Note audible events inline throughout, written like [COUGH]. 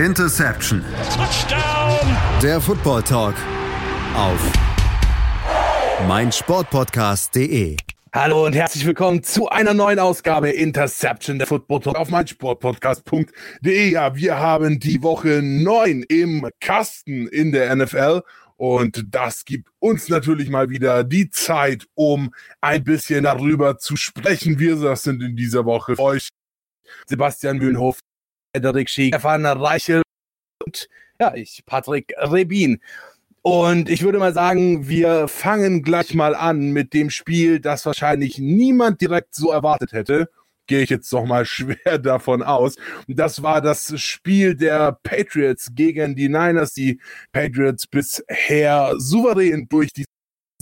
Interception. Touchdown. Der Football Talk auf meinsportpodcast.de. Hallo und herzlich willkommen zu einer neuen Ausgabe Interception der Football Talk auf meinsportpodcast.de. Ja, wir haben die Woche 9 im Kasten in der NFL und das gibt uns natürlich mal wieder die Zeit, um ein bisschen darüber zu sprechen. Wir das sind in dieser Woche für euch Sebastian Mühlenhof, Frederik Schick, Stefan Reichel und ja, ich, Patrick Rebin. Und ich würde mal sagen, wir fangen gleich mal an mit dem Spiel, das wahrscheinlich niemand direkt so erwartet hätte. Gehe ich jetzt doch mal [LAUGHS] schwer davon aus. Das war das Spiel der Patriots gegen die Niners. Die Patriots bisher souverän durch die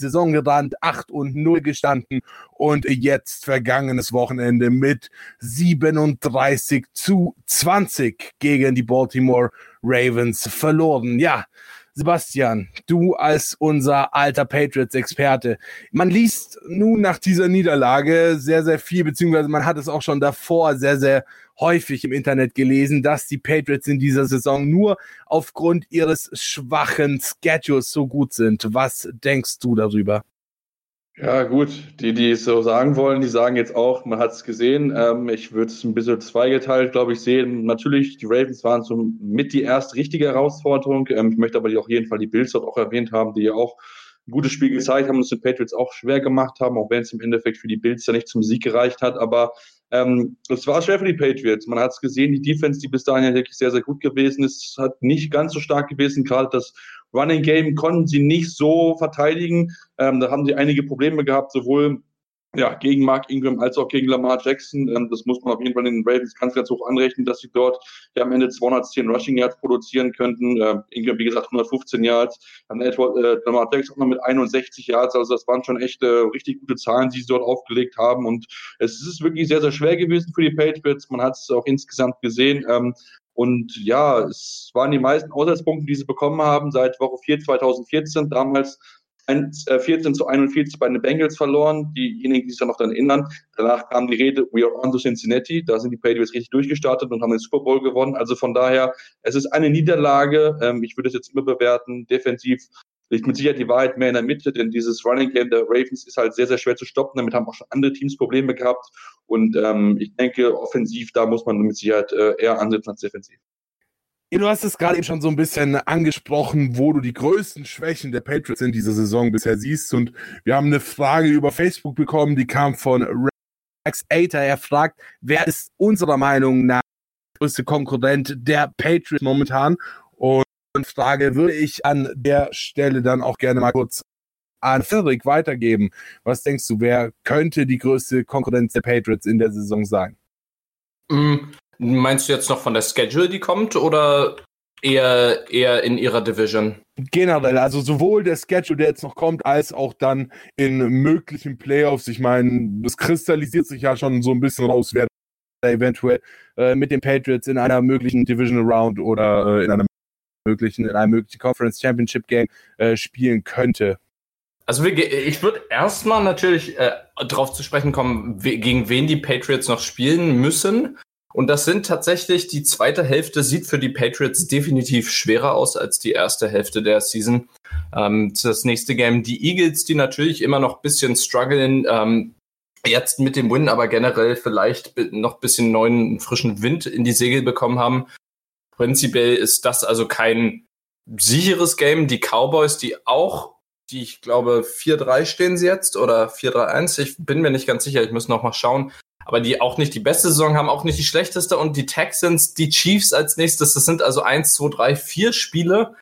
Saison gerannt, 8 und 0 gestanden und jetzt vergangenes Wochenende mit 37 zu 20 gegen die Baltimore Ravens verloren. Ja, Sebastian, du als unser alter Patriots-Experte, man liest nun nach dieser Niederlage sehr, sehr viel, beziehungsweise man hat es auch schon davor sehr, sehr häufig im Internet gelesen, dass die Patriots in dieser Saison nur aufgrund ihres schwachen Schedules so gut sind. Was denkst du darüber? Ja, gut. Die, die es so sagen wollen, die sagen jetzt auch, man hat es gesehen. Ähm, ich würde es ein bisschen zweigeteilt, glaube ich, sehen. Natürlich, die Ravens waren so mit die erste richtige Herausforderung. Ähm, ich möchte aber auf jeden Fall die Bills dort auch erwähnt haben, die ja auch ein gutes Spiel gezeigt haben und es den Patriots auch schwer gemacht haben, auch wenn es im Endeffekt für die Bills ja nicht zum Sieg gereicht hat. Aber ähm, es war schwer für die Patriots. Man hat es gesehen, die Defense, die bis dahin ja wirklich sehr, sehr gut gewesen ist, hat nicht ganz so stark gewesen. Gerade das Running Game konnten sie nicht so verteidigen. Ähm, da haben sie einige Probleme gehabt, sowohl ja, gegen Mark Ingram als auch gegen Lamar Jackson. Ähm, das muss man auf jeden Fall den Ravens ganz, ganz hoch anrechnen, dass sie dort ja am Ende 210 Rushing Yards produzieren könnten. Ähm, Ingram, wie gesagt, 115 Yards. Dann Edward, äh, Lamar Jackson auch noch mit 61 Yards. Also das waren schon echt äh, richtig gute Zahlen, die sie dort aufgelegt haben. Und es ist wirklich sehr, sehr schwer gewesen für die Patriots. Man hat es auch insgesamt gesehen. Ähm, und ja, es waren die meisten Auswärtspunkte, die sie bekommen haben seit Woche 4 2014. Damals 14 äh, zu 41 bei den Bengals verloren. Diejenigen, die sich da noch daran erinnern. Danach kam die Rede, we are on to Cincinnati. Da sind die Patriots richtig durchgestartet und haben den Super Bowl gewonnen. Also von daher, es ist eine Niederlage. Ähm, ich würde es jetzt immer bewerten. Defensiv liegt mit Sicherheit die Wahrheit mehr in der Mitte, denn dieses Running Game der Ravens ist halt sehr, sehr schwer zu stoppen. Damit haben auch schon andere Teams Probleme gehabt. Und ähm, ich denke, offensiv, da muss man mit Sicherheit äh, eher ansetzen als defensiv. Du hast es gerade eben schon so ein bisschen angesprochen, wo du die größten Schwächen der Patriots in dieser Saison bisher siehst. Und wir haben eine Frage über Facebook bekommen, die kam von Rex Ater. Er fragt, wer ist unserer Meinung nach der größte Konkurrent der Patriots momentan? Und Frage würde ich an der Stelle dann auch gerne mal kurz an Frederik weitergeben. Was denkst du, wer könnte die größte Konkurrenz der Patriots in der Saison sein? Mm, meinst du jetzt noch von der Schedule, die kommt, oder eher, eher in ihrer Division? Generell, also sowohl der Schedule, der jetzt noch kommt, als auch dann in möglichen Playoffs. Ich meine, das kristallisiert sich ja schon so ein bisschen raus, wer eventuell äh, mit den Patriots in einer möglichen Divisional Round oder äh, in einer möglichen, in einem möglichen Conference Championship Game äh, spielen könnte. Also ich würde erstmal natürlich äh, darauf zu sprechen kommen, gegen wen die Patriots noch spielen müssen. Und das sind tatsächlich, die zweite Hälfte sieht für die Patriots definitiv schwerer aus als die erste Hälfte der Season. Ähm, das nächste Game, die Eagles, die natürlich immer noch ein bisschen strugglen, ähm, jetzt mit dem Win, aber generell vielleicht noch ein bisschen neuen, frischen Wind in die Segel bekommen haben. Prinzipiell ist das also kein sicheres Game. Die Cowboys, die auch, die ich glaube 4-3 stehen sie jetzt oder 4-3-1, ich bin mir nicht ganz sicher, ich muss noch mal schauen, aber die auch nicht die beste Saison haben, auch nicht die schlechteste und die Texans, die Chiefs als nächstes, das sind also 1, 2, 3, 4 Spiele,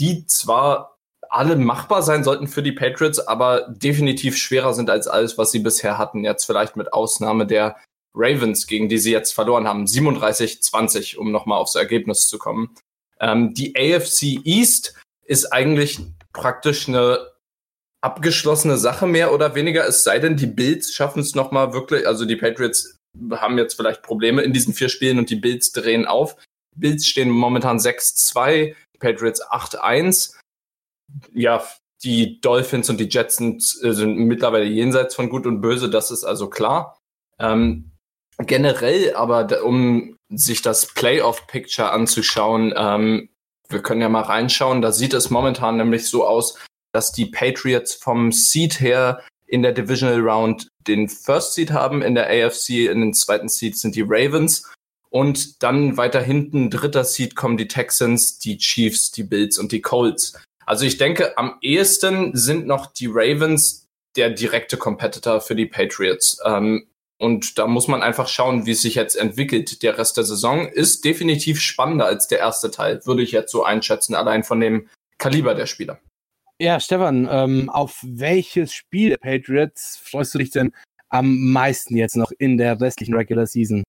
die zwar alle machbar sein sollten für die Patriots, aber definitiv schwerer sind als alles, was sie bisher hatten. Jetzt vielleicht mit Ausnahme der Ravens, gegen die sie jetzt verloren haben, 37-20, um nochmal aufs Ergebnis zu kommen. Ähm, die AFC East ist eigentlich praktisch eine abgeschlossene Sache mehr oder weniger, es sei denn, die Bills schaffen es nochmal wirklich, also die Patriots haben jetzt vielleicht Probleme in diesen vier Spielen und die Bills drehen auf. Bills stehen momentan 6-2, Patriots 8-1. Ja, die Dolphins und die Jets sind, äh, sind mittlerweile jenseits von Gut und Böse, das ist also klar. Ähm, generell, aber um sich das Playoff-Picture anzuschauen. Ähm, wir können ja mal reinschauen. Da sieht es momentan nämlich so aus, dass die Patriots vom Seed her in der Divisional Round den First Seed haben, in der AFC in den zweiten Seed sind die Ravens und dann weiter hinten dritter Seed kommen die Texans, die Chiefs, die Bills und die Colts. Also ich denke, am ehesten sind noch die Ravens der direkte Competitor für die Patriots. Ähm, und da muss man einfach schauen, wie es sich jetzt entwickelt. Der Rest der Saison ist definitiv spannender als der erste Teil, würde ich jetzt so einschätzen, allein von dem Kaliber der Spieler. Ja, Stefan, ähm, auf welches Spiel der Patriots freust du dich denn am meisten jetzt noch in der restlichen Regular Season?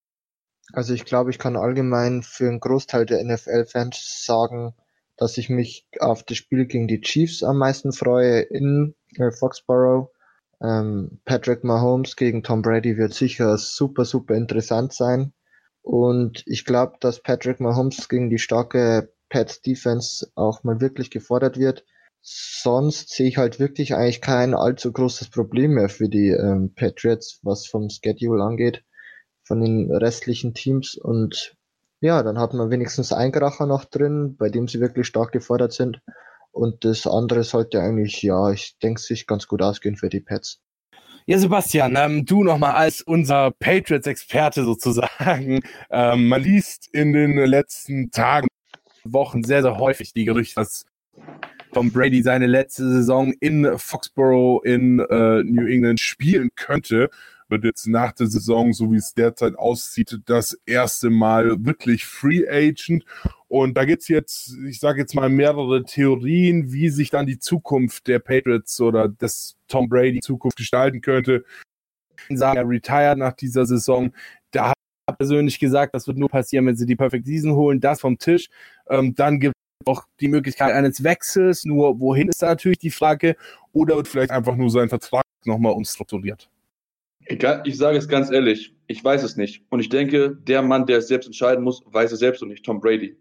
Also ich glaube, ich kann allgemein für einen Großteil der NFL-Fans sagen, dass ich mich auf das Spiel gegen die Chiefs am meisten freue in äh, Foxborough. Ähm, Patrick Mahomes gegen Tom Brady wird sicher super, super interessant sein. Und ich glaube, dass Patrick Mahomes gegen die starke Pats Defense auch mal wirklich gefordert wird. Sonst sehe ich halt wirklich eigentlich kein allzu großes Problem mehr für die ähm, Patriots, was vom Schedule angeht, von den restlichen Teams. Und ja, dann hat man wenigstens einen Kracher noch drin, bei dem sie wirklich stark gefordert sind. Und das andere sollte eigentlich, ja, ich denke, sich ganz gut ausgehen für die Pets. Ja, Sebastian, ähm, du nochmal als unser Patriots-Experte sozusagen. Ähm, man liest in den letzten Tagen, Wochen sehr, sehr häufig die Gerüchte, dass Tom Brady seine letzte Saison in Foxborough in äh, New England spielen könnte wird jetzt nach der Saison, so wie es derzeit aussieht, das erste Mal wirklich Free Agent. Und da gibt es jetzt, ich sage jetzt mal, mehrere Theorien, wie sich dann die Zukunft der Patriots oder des Tom Brady Zukunft gestalten könnte. Sagen, er retired nach dieser Saison. Da hat er persönlich gesagt, das wird nur passieren, wenn sie die Perfect Season holen, das vom Tisch. Ähm, dann gibt auch die Möglichkeit eines Wechsels, nur wohin ist da natürlich die Frage, oder wird vielleicht einfach nur sein Vertrag nochmal umstrukturiert. Ich sage es ganz ehrlich, ich weiß es nicht. Und ich denke, der Mann, der es selbst entscheiden muss, weiß es selbst und nicht Tom Brady.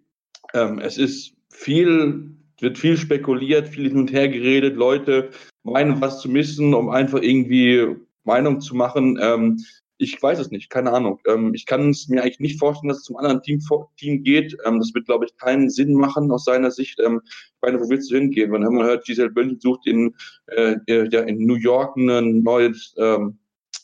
Ähm, es ist viel, wird viel spekuliert, viel hin und her geredet. Leute meinen, was zu missen, um einfach irgendwie Meinung zu machen. Ähm, ich weiß es nicht, keine Ahnung. Ähm, ich kann es mir eigentlich nicht vorstellen, dass es zum anderen Team, Team geht. Ähm, das wird, glaube ich, keinen Sinn machen aus seiner Sicht. Ähm, ich meine, wo willst du hingehen? Wenn man hört, Giselle Bündchen sucht in, äh, ja, in New York ein neues ähm,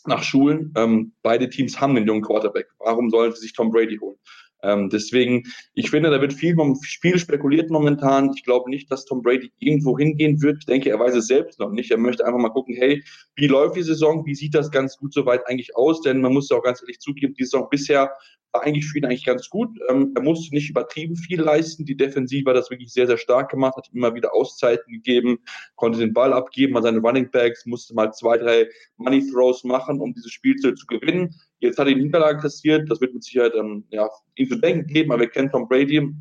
nach Schulen. Ähm, beide Teams haben einen jungen Quarterback. Warum sollen sie sich Tom Brady holen? Ähm, deswegen, ich finde, da wird viel vom Spiel spekuliert momentan. Ich glaube nicht, dass Tom Brady irgendwo hingehen wird. Ich denke, er weiß es selbst noch nicht. Er möchte einfach mal gucken, hey, wie läuft die Saison? Wie sieht das ganz gut soweit eigentlich aus? Denn man muss ja auch ganz ehrlich zugeben, die Saison bisher war eigentlich für ihn eigentlich ganz gut. Ähm, er musste nicht übertrieben viel leisten. Die Defensive hat das wirklich sehr, sehr stark gemacht, hat ihm immer wieder Auszeiten gegeben, konnte den Ball abgeben an seine Running Backs, musste mal zwei, drei Money Throws machen, um dieses Spiel zu, zu gewinnen. Jetzt hat er die Niederlage kassiert. Das wird mit Sicherheit ähm, ja, ihm zu denken geben, aber wir kennen Tom Brady.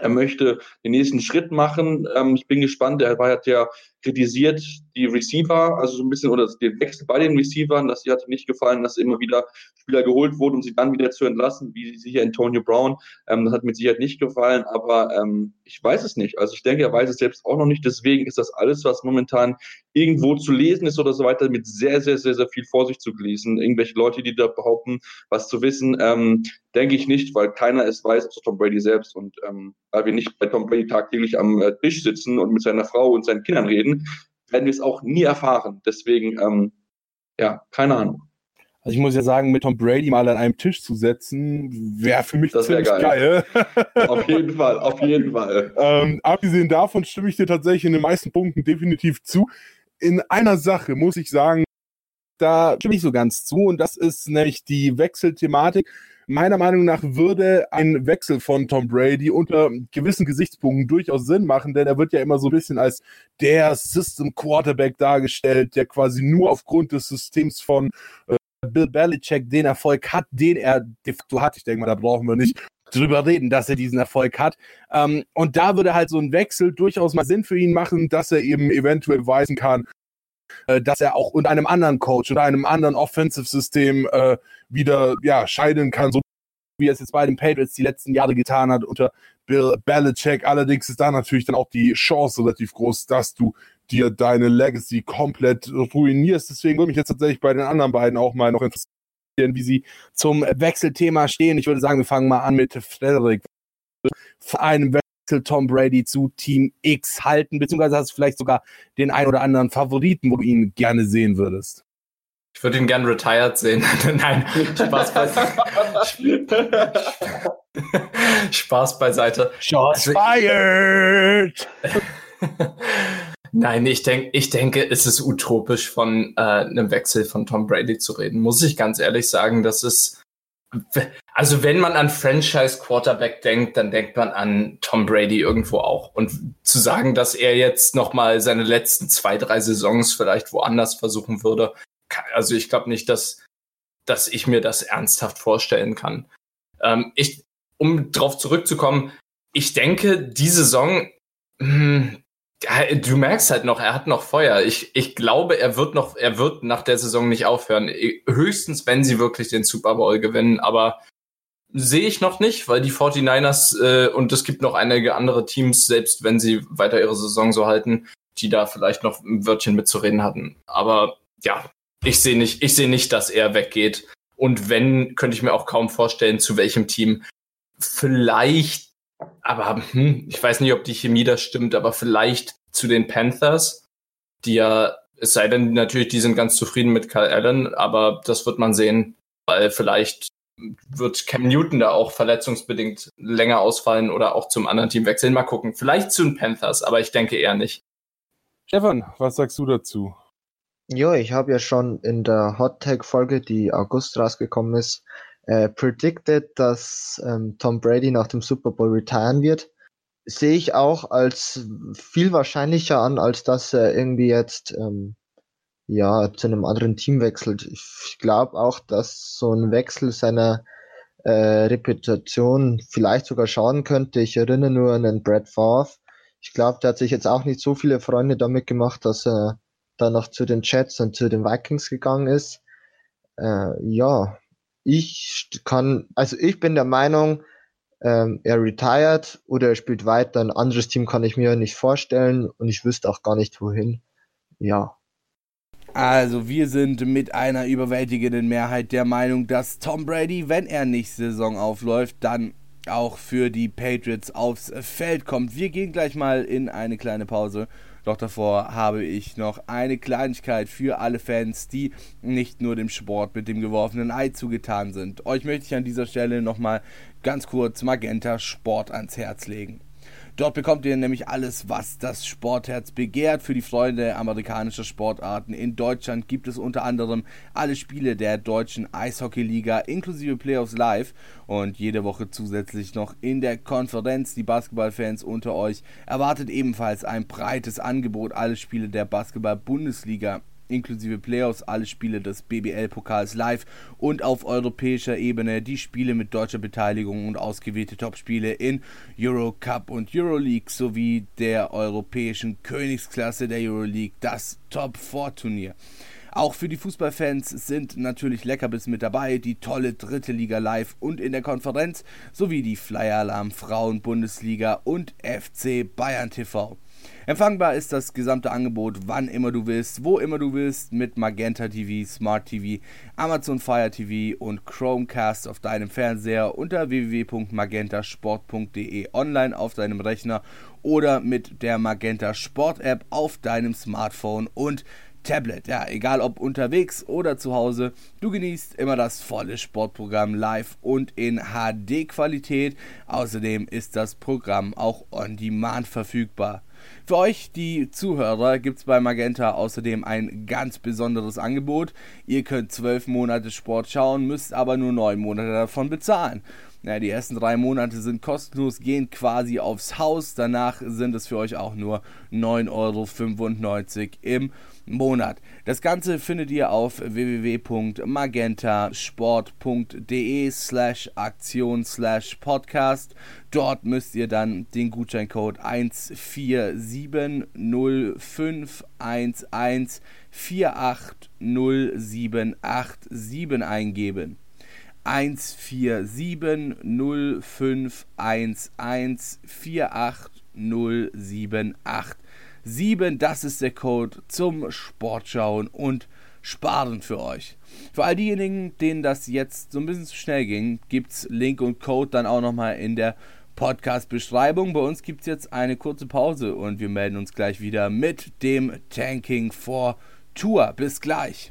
Er möchte den nächsten Schritt machen. Ähm, ich bin gespannt. Er war, ja kritisiert die Receiver, also so ein bisschen, oder den Wechsel bei den Receivern, dass sie hatte nicht gefallen, dass immer wieder Spieler geholt wurden, um sie dann wieder zu entlassen, wie sicher Antonio Brown. Ähm, das hat mit Sicherheit nicht gefallen, aber ähm, ich weiß es nicht. Also ich denke, er weiß es selbst auch noch nicht. Deswegen ist das alles, was momentan irgendwo zu lesen ist oder so weiter, mit sehr, sehr, sehr, sehr viel Vorsicht zu lesen. Irgendwelche Leute, die da behaupten, was zu wissen, ähm, denke ich nicht, weil keiner es weiß, außer Tom Brady selbst. Und ähm, weil wir nicht bei Tom Brady tagtäglich am äh, Tisch sitzen und mit seiner Frau und seinen Kindern reden, werden wir es auch nie erfahren. Deswegen, ähm, ja, keine Ahnung. Also ich muss ja sagen, mit Tom Brady mal an einem Tisch zu setzen, wäre für mich das ziemlich geil. geil. [LAUGHS] auf jeden Fall, auf jeden Fall. Ähm, abgesehen davon stimme ich dir tatsächlich in den meisten Punkten definitiv zu. In einer Sache muss ich sagen, da stimme ich so ganz zu und das ist nämlich die Wechselthematik meiner Meinung nach würde ein Wechsel von Tom Brady unter gewissen Gesichtspunkten durchaus Sinn machen, denn er wird ja immer so ein bisschen als der System Quarterback dargestellt, der quasi nur aufgrund des Systems von äh, Bill Belichick den Erfolg hat, den er de facto hat. Ich denke mal, da brauchen wir nicht drüber reden, dass er diesen Erfolg hat. Ähm, und da würde halt so ein Wechsel durchaus mal Sinn für ihn machen, dass er eben eventuell weisen kann, äh, dass er auch unter einem anderen Coach oder einem anderen Offensive-System äh, wieder ja, scheiden kann, so wie er es jetzt bei den Patriots die letzten Jahre getan hat unter Bill Belichick. Allerdings ist da natürlich dann auch die Chance relativ groß, dass du dir deine Legacy komplett ruinierst. Deswegen würde mich jetzt tatsächlich bei den anderen beiden auch mal noch interessieren, wie sie zum Wechselthema stehen. Ich würde sagen, wir fangen mal an mit Frederik. Vor einem Tom Brady zu Team X halten, beziehungsweise hast du vielleicht sogar den ein oder anderen Favoriten, wo du ihn gerne sehen würdest. Ich würde ihn gern retired sehen. [LAUGHS] Nein, Spaß beiseite. [LAUGHS] Spaß beiseite. Shots also, fired! [LAUGHS] Nein, ich, denk, ich denke, es ist utopisch, von äh, einem Wechsel von Tom Brady zu reden. Muss ich ganz ehrlich sagen, das ist. Also, wenn man an Franchise Quarterback denkt, dann denkt man an Tom Brady irgendwo auch. Und zu sagen, dass er jetzt nochmal seine letzten zwei, drei Saisons vielleicht woanders versuchen würde, also ich glaube nicht, dass, dass ich mir das ernsthaft vorstellen kann. Ähm, ich, um darauf zurückzukommen, ich denke, die Saison, hm, du merkst halt noch, er hat noch Feuer. Ich, ich glaube, er wird noch, er wird nach der Saison nicht aufhören. Höchstens, wenn sie wirklich den Super Bowl gewinnen, aber sehe ich noch nicht, weil die 49ers äh, und es gibt noch einige andere Teams, selbst wenn sie weiter ihre Saison so halten, die da vielleicht noch ein Wörtchen mitzureden hatten. Aber ja, ich sehe nicht, ich sehe nicht, dass er weggeht. Und wenn, könnte ich mir auch kaum vorstellen, zu welchem Team. Vielleicht, aber hm, ich weiß nicht, ob die Chemie da stimmt, aber vielleicht zu den Panthers, die ja, es sei denn natürlich, die sind ganz zufrieden mit Kyle Allen, aber das wird man sehen, weil vielleicht wird Cam Newton da auch verletzungsbedingt länger ausfallen oder auch zum anderen Team wechseln. Mal gucken. Vielleicht zu den Panthers, aber ich denke eher nicht. Stefan, was sagst du dazu? Ja, ich habe ja schon in der Hot Tag Folge, die August rausgekommen ist, äh, predicted, dass ähm, Tom Brady nach dem Super Bowl retiren wird. Sehe ich auch als viel wahrscheinlicher an, als dass er irgendwie jetzt ähm, ja zu einem anderen Team wechselt. Ich glaube auch, dass so ein Wechsel seiner äh, Reputation vielleicht sogar schaden könnte. Ich erinnere nur an den Brad Favre. Ich glaube, der hat sich jetzt auch nicht so viele Freunde damit gemacht, dass er dann noch zu den Jets und zu den Vikings gegangen ist. Äh, ja, ich kann, also ich bin der Meinung, ähm, er retired oder er spielt weiter. Ein anderes Team kann ich mir nicht vorstellen und ich wüsste auch gar nicht wohin. Ja. Also wir sind mit einer überwältigenden Mehrheit der Meinung, dass Tom Brady, wenn er nicht Saison aufläuft, dann auch für die Patriots aufs Feld kommt. Wir gehen gleich mal in eine kleine Pause doch davor habe ich noch eine Kleinigkeit für alle Fans, die nicht nur dem Sport mit dem geworfenen Ei zugetan sind. Euch möchte ich an dieser Stelle nochmal ganz kurz Magenta Sport ans Herz legen. Dort bekommt ihr nämlich alles, was das Sportherz begehrt. Für die Freunde amerikanischer Sportarten in Deutschland gibt es unter anderem alle Spiele der deutschen Eishockeyliga inklusive Playoffs live und jede Woche zusätzlich noch in der Konferenz. Die Basketballfans unter euch erwartet ebenfalls ein breites Angebot. Alle Spiele der Basketball-Bundesliga inklusive Playoffs, alle Spiele des BBL-Pokals live und auf europäischer Ebene die Spiele mit deutscher Beteiligung und ausgewählte Topspiele in Eurocup und Euroleague sowie der europäischen Königsklasse der Euroleague, das Top-4-Turnier. Auch für die Fußballfans sind natürlich Leckerbiss mit dabei, die tolle dritte Liga live und in der Konferenz sowie die Flyer Alarm Frauen Bundesliga und FC Bayern TV. Empfangbar ist das gesamte Angebot, wann immer du willst, wo immer du willst, mit Magenta TV, Smart TV, Amazon Fire TV und Chromecast auf deinem Fernseher unter www.magentasport.de online auf deinem Rechner oder mit der Magenta Sport App auf deinem Smartphone und Tablet. Ja, egal ob unterwegs oder zu Hause, du genießt immer das volle Sportprogramm live und in HD-Qualität. Außerdem ist das Programm auch on demand verfügbar. Für euch, die Zuhörer, gibt es bei Magenta außerdem ein ganz besonderes Angebot. Ihr könnt zwölf Monate Sport schauen, müsst aber nur neun Monate davon bezahlen. Ja, die ersten drei Monate sind kostenlos, gehen quasi aufs Haus. Danach sind es für euch auch nur 9,95 Euro im Monat. Das Ganze findet ihr auf www.magentasport.de slash Aktion slash Podcast. Dort müsst ihr dann den Gutscheincode 1470511480787 eingeben. 1470511480787. 7, das ist der Code zum Sportschauen und sparen für euch. Für all diejenigen, denen das jetzt so ein bisschen zu schnell ging, gibt es Link und Code dann auch nochmal in der Podcast-Beschreibung. Bei uns gibt es jetzt eine kurze Pause und wir melden uns gleich wieder mit dem Tanking for Tour. Bis gleich.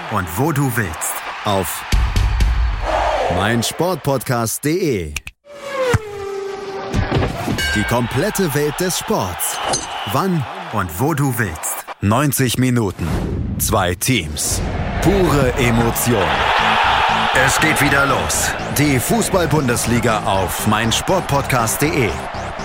und wo du willst. Auf meinsportpodcast.de. Die komplette Welt des Sports. Wann und wo du willst. 90 Minuten. Zwei Teams. Pure Emotion. Es geht wieder los. Die Fußball-Bundesliga auf meinsportpodcast.de.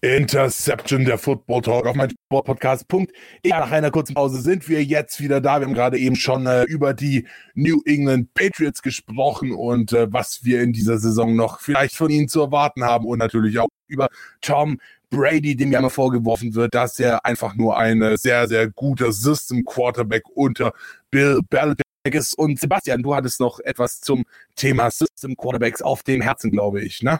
Interception, der Football Talk auf mein Sportpodcast.de. Ja, nach einer kurzen Pause sind wir jetzt wieder da. Wir haben gerade eben schon äh, über die New England Patriots gesprochen und äh, was wir in dieser Saison noch vielleicht von ihnen zu erwarten haben und natürlich auch über Tom Brady, dem ja immer vorgeworfen wird, dass er einfach nur ein äh, sehr, sehr guter System Quarterback unter Bill Belichick ist. Und Sebastian, du hattest noch etwas zum Thema System Quarterbacks auf dem Herzen, glaube ich, ne?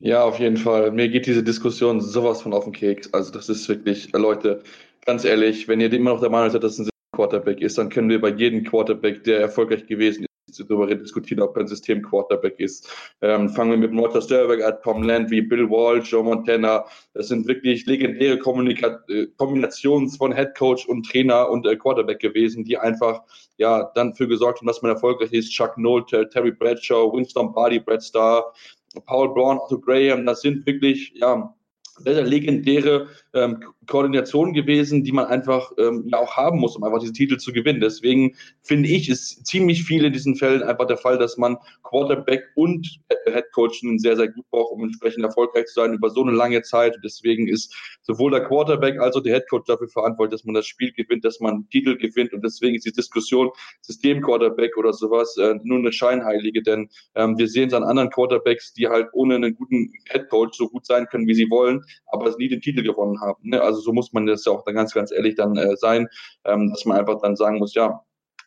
Ja, auf jeden Fall. Mir geht diese Diskussion sowas von auf den Keks. Also das ist wirklich, äh, Leute, ganz ehrlich, wenn ihr immer noch der Meinung seid, dass ein Quarterback ist, dann können wir bei jedem Quarterback, der erfolgreich gewesen ist, darüber diskutieren, ob er ein System-Quarterback ist. Ähm, fangen wir mit Roger Sturberg an, Tom Landry, Bill Walsh, Joe Montana. Das sind wirklich legendäre Kommunika äh, Kombinationen von Head Coach und Trainer und äh, Quarterback gewesen, die einfach ja dann für gesorgt haben, dass man erfolgreich ist. Chuck Nolte, Terry Bradshaw, Winston Barty, Brad Starr, Paul Brown, Otto Graham, das sind wirklich, ja, sehr, sehr legendäre ähm, Koordination gewesen, die man einfach ähm, ja auch haben muss, um einfach diesen Titel zu gewinnen. Deswegen finde ich, ist ziemlich viel in diesen Fällen einfach der Fall, dass man Quarterback und Head Coach sehr, sehr gut braucht, um entsprechend erfolgreich zu sein über so eine lange Zeit. Deswegen ist sowohl der Quarterback als auch der Head Coach dafür verantwortlich, dass man das Spiel gewinnt, dass man Titel gewinnt. Und deswegen ist die Diskussion System Quarterback oder sowas äh, nur eine Scheinheilige, denn ähm, wir sehen es an anderen Quarterbacks, die halt ohne einen guten Head Coach so gut sein können, wie sie wollen, aber nie den Titel gewonnen haben. Ne? Also so muss man das ja auch dann ganz, ganz ehrlich dann äh, sein, ähm, dass man einfach dann sagen muss, ja,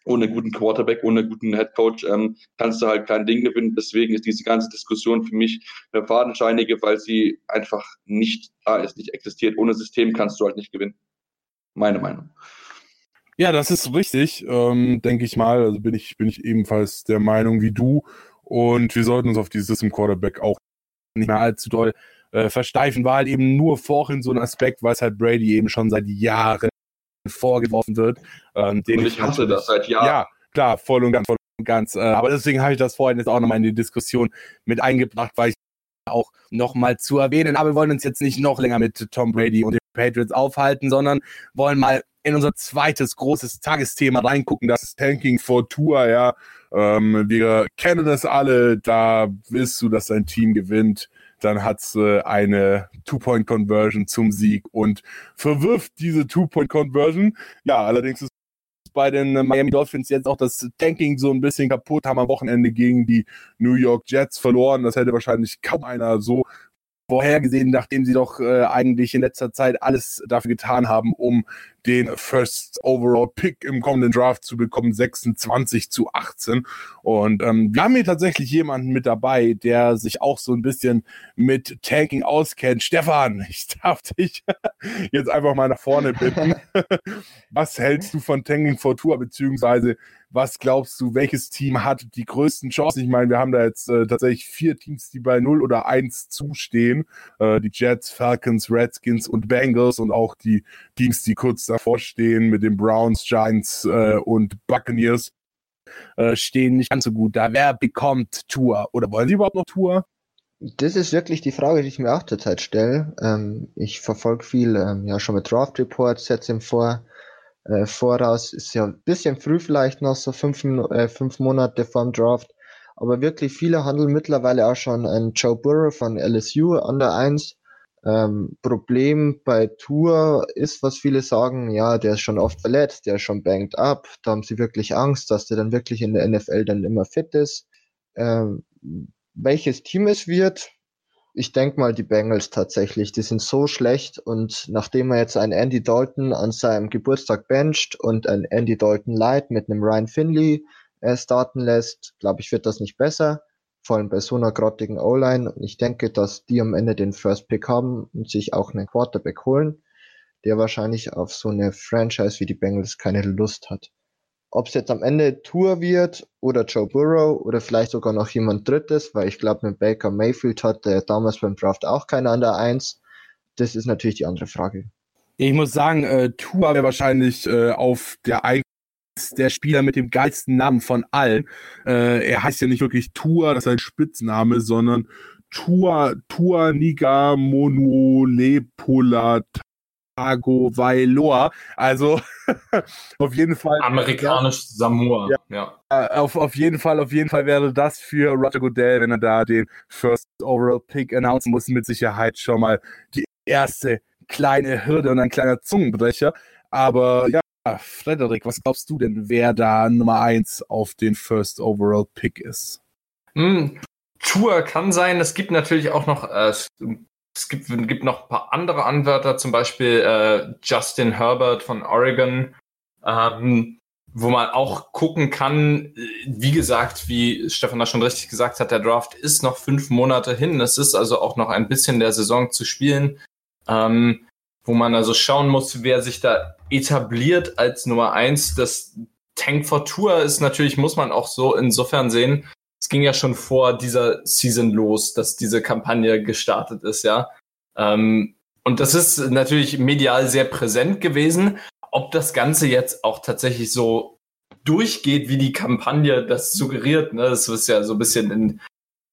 ohne guten Quarterback, ohne guten Headcoach ähm, kannst du halt kein Ding gewinnen. Deswegen ist diese ganze Diskussion für mich eine fadenscheinige, weil sie einfach nicht da ist, nicht existiert. Ohne System kannst du halt nicht gewinnen. Meine Meinung. Ja, das ist richtig, ähm, denke ich mal. Also bin ich, bin ich ebenfalls der Meinung wie du. Und wir sollten uns auf dieses System Quarterback auch nicht mehr allzu doll äh, versteifen, war halt eben nur vorhin so ein Aspekt, weil es halt Brady eben schon seit Jahren vorgeworfen wird. Ähm, und ich hasse das seit Jahren. Ja, klar, voll und ganz, voll und ganz. Äh, aber deswegen habe ich das vorhin jetzt auch nochmal in die Diskussion mit eingebracht, weil ich auch nochmal zu erwähnen. Aber wir wollen uns jetzt nicht noch länger mit Tom Brady und den Patriots aufhalten, sondern wollen mal in unser zweites großes Tagesthema reingucken, das ist Tanking for Tour, ja. Ähm, wir kennen das alle, da willst du, dass dein Team gewinnt dann hat sie eine Two-Point-Conversion zum Sieg und verwirft diese Two-Point-Conversion. Ja, allerdings ist bei den Miami Dolphins jetzt auch das Tanking so ein bisschen kaputt, haben am Wochenende gegen die New York Jets verloren. Das hätte wahrscheinlich kaum einer so vorhergesehen, nachdem sie doch äh, eigentlich in letzter Zeit alles dafür getan haben, um den First Overall Pick im kommenden Draft zu bekommen, 26 zu 18. Und ähm, wir haben hier tatsächlich jemanden mit dabei, der sich auch so ein bisschen mit Tanking auskennt. Stefan, [LAUGHS] ich darf dich [LAUGHS] jetzt einfach mal nach vorne bitten. [LAUGHS] Was hältst du von Tanking for Tour, beziehungsweise was glaubst du, welches Team hat die größten Chancen? Ich meine, wir haben da jetzt äh, tatsächlich vier Teams, die bei 0 oder 1 zustehen. Äh, die Jets, Falcons, Redskins und Bengals und auch die Teams, die kurz davor stehen mit den Browns, Giants äh, und Buccaneers, äh, stehen nicht ganz so gut da. Wer bekommt Tour? Oder wollen sie überhaupt noch Tour? Das ist wirklich die Frage, die ich mir auch zurzeit stelle. Ähm, ich verfolge viel, ähm, ja, schon mit Draft Reports, setze im Vor, äh, Voraus. Ist ja ein bisschen früh vielleicht noch, so fünf, äh, fünf Monate vorm Draft. Aber wirklich viele handeln mittlerweile auch schon einen Joe Burrow von LSU an der Eins. Ähm, Problem bei Tour ist, was viele sagen, ja, der ist schon oft verletzt, der ist schon banked up. Da haben sie wirklich Angst, dass der dann wirklich in der NFL dann immer fit ist. Ähm, welches Team es wird, ich denke mal die Bengals tatsächlich. Die sind so schlecht und nachdem er jetzt einen Andy Dalton an seinem Geburtstag bencht und ein Andy Dalton Light mit einem Ryan Finley äh, starten lässt, glaube ich, wird das nicht besser. Vor allem bei so einer grottigen O-Line. Und ich denke, dass die am Ende den First Pick haben und sich auch einen Quarterback holen, der wahrscheinlich auf so eine Franchise wie die Bengals keine Lust hat. Ob es jetzt am Ende Tour wird oder Joe Burrow oder vielleicht sogar noch jemand Drittes, weil ich glaube, mit Baker Mayfield hatte er damals beim Draft auch keiner an der Eins. Das ist natürlich die andere Frage. Ich muss sagen, äh, Tua wäre wahrscheinlich äh, auf der Eins der Spieler mit dem geilsten Namen von allen. Äh, er heißt ja nicht wirklich Tua, das ist ein Spitzname, sondern Tua, Tua Niga Monolepola Chicago Vailoa. Also [LAUGHS] auf jeden Fall. Amerikanisch Samoa. Ja. ja. Äh, auf, auf jeden Fall, auf jeden Fall wäre das für Roger Goodell, wenn er da den First Overall Pick announcen muss, mit Sicherheit schon mal die erste kleine Hürde und ein kleiner Zungenbrecher. Aber ja, Frederik, was glaubst du denn, wer da Nummer 1 auf den First Overall Pick ist? Hm, Tour kann sein. Es gibt natürlich auch noch äh, es gibt, gibt noch ein paar andere Anwärter, zum Beispiel äh, Justin Herbert von Oregon, ähm, wo man auch gucken kann, wie gesagt, wie Stefan da schon richtig gesagt hat, der Draft ist noch fünf Monate hin. Es ist also auch noch ein bisschen der Saison zu spielen, ähm, wo man also schauen muss, wer sich da etabliert als Nummer eins. Das Tank for Tour ist natürlich, muss man auch so insofern sehen, es ging ja schon vor dieser Season los, dass diese Kampagne gestartet ist, ja. Ähm, und das ist natürlich medial sehr präsent gewesen. Ob das Ganze jetzt auch tatsächlich so durchgeht, wie die Kampagne das suggeriert, ne, das ist ja so ein bisschen in,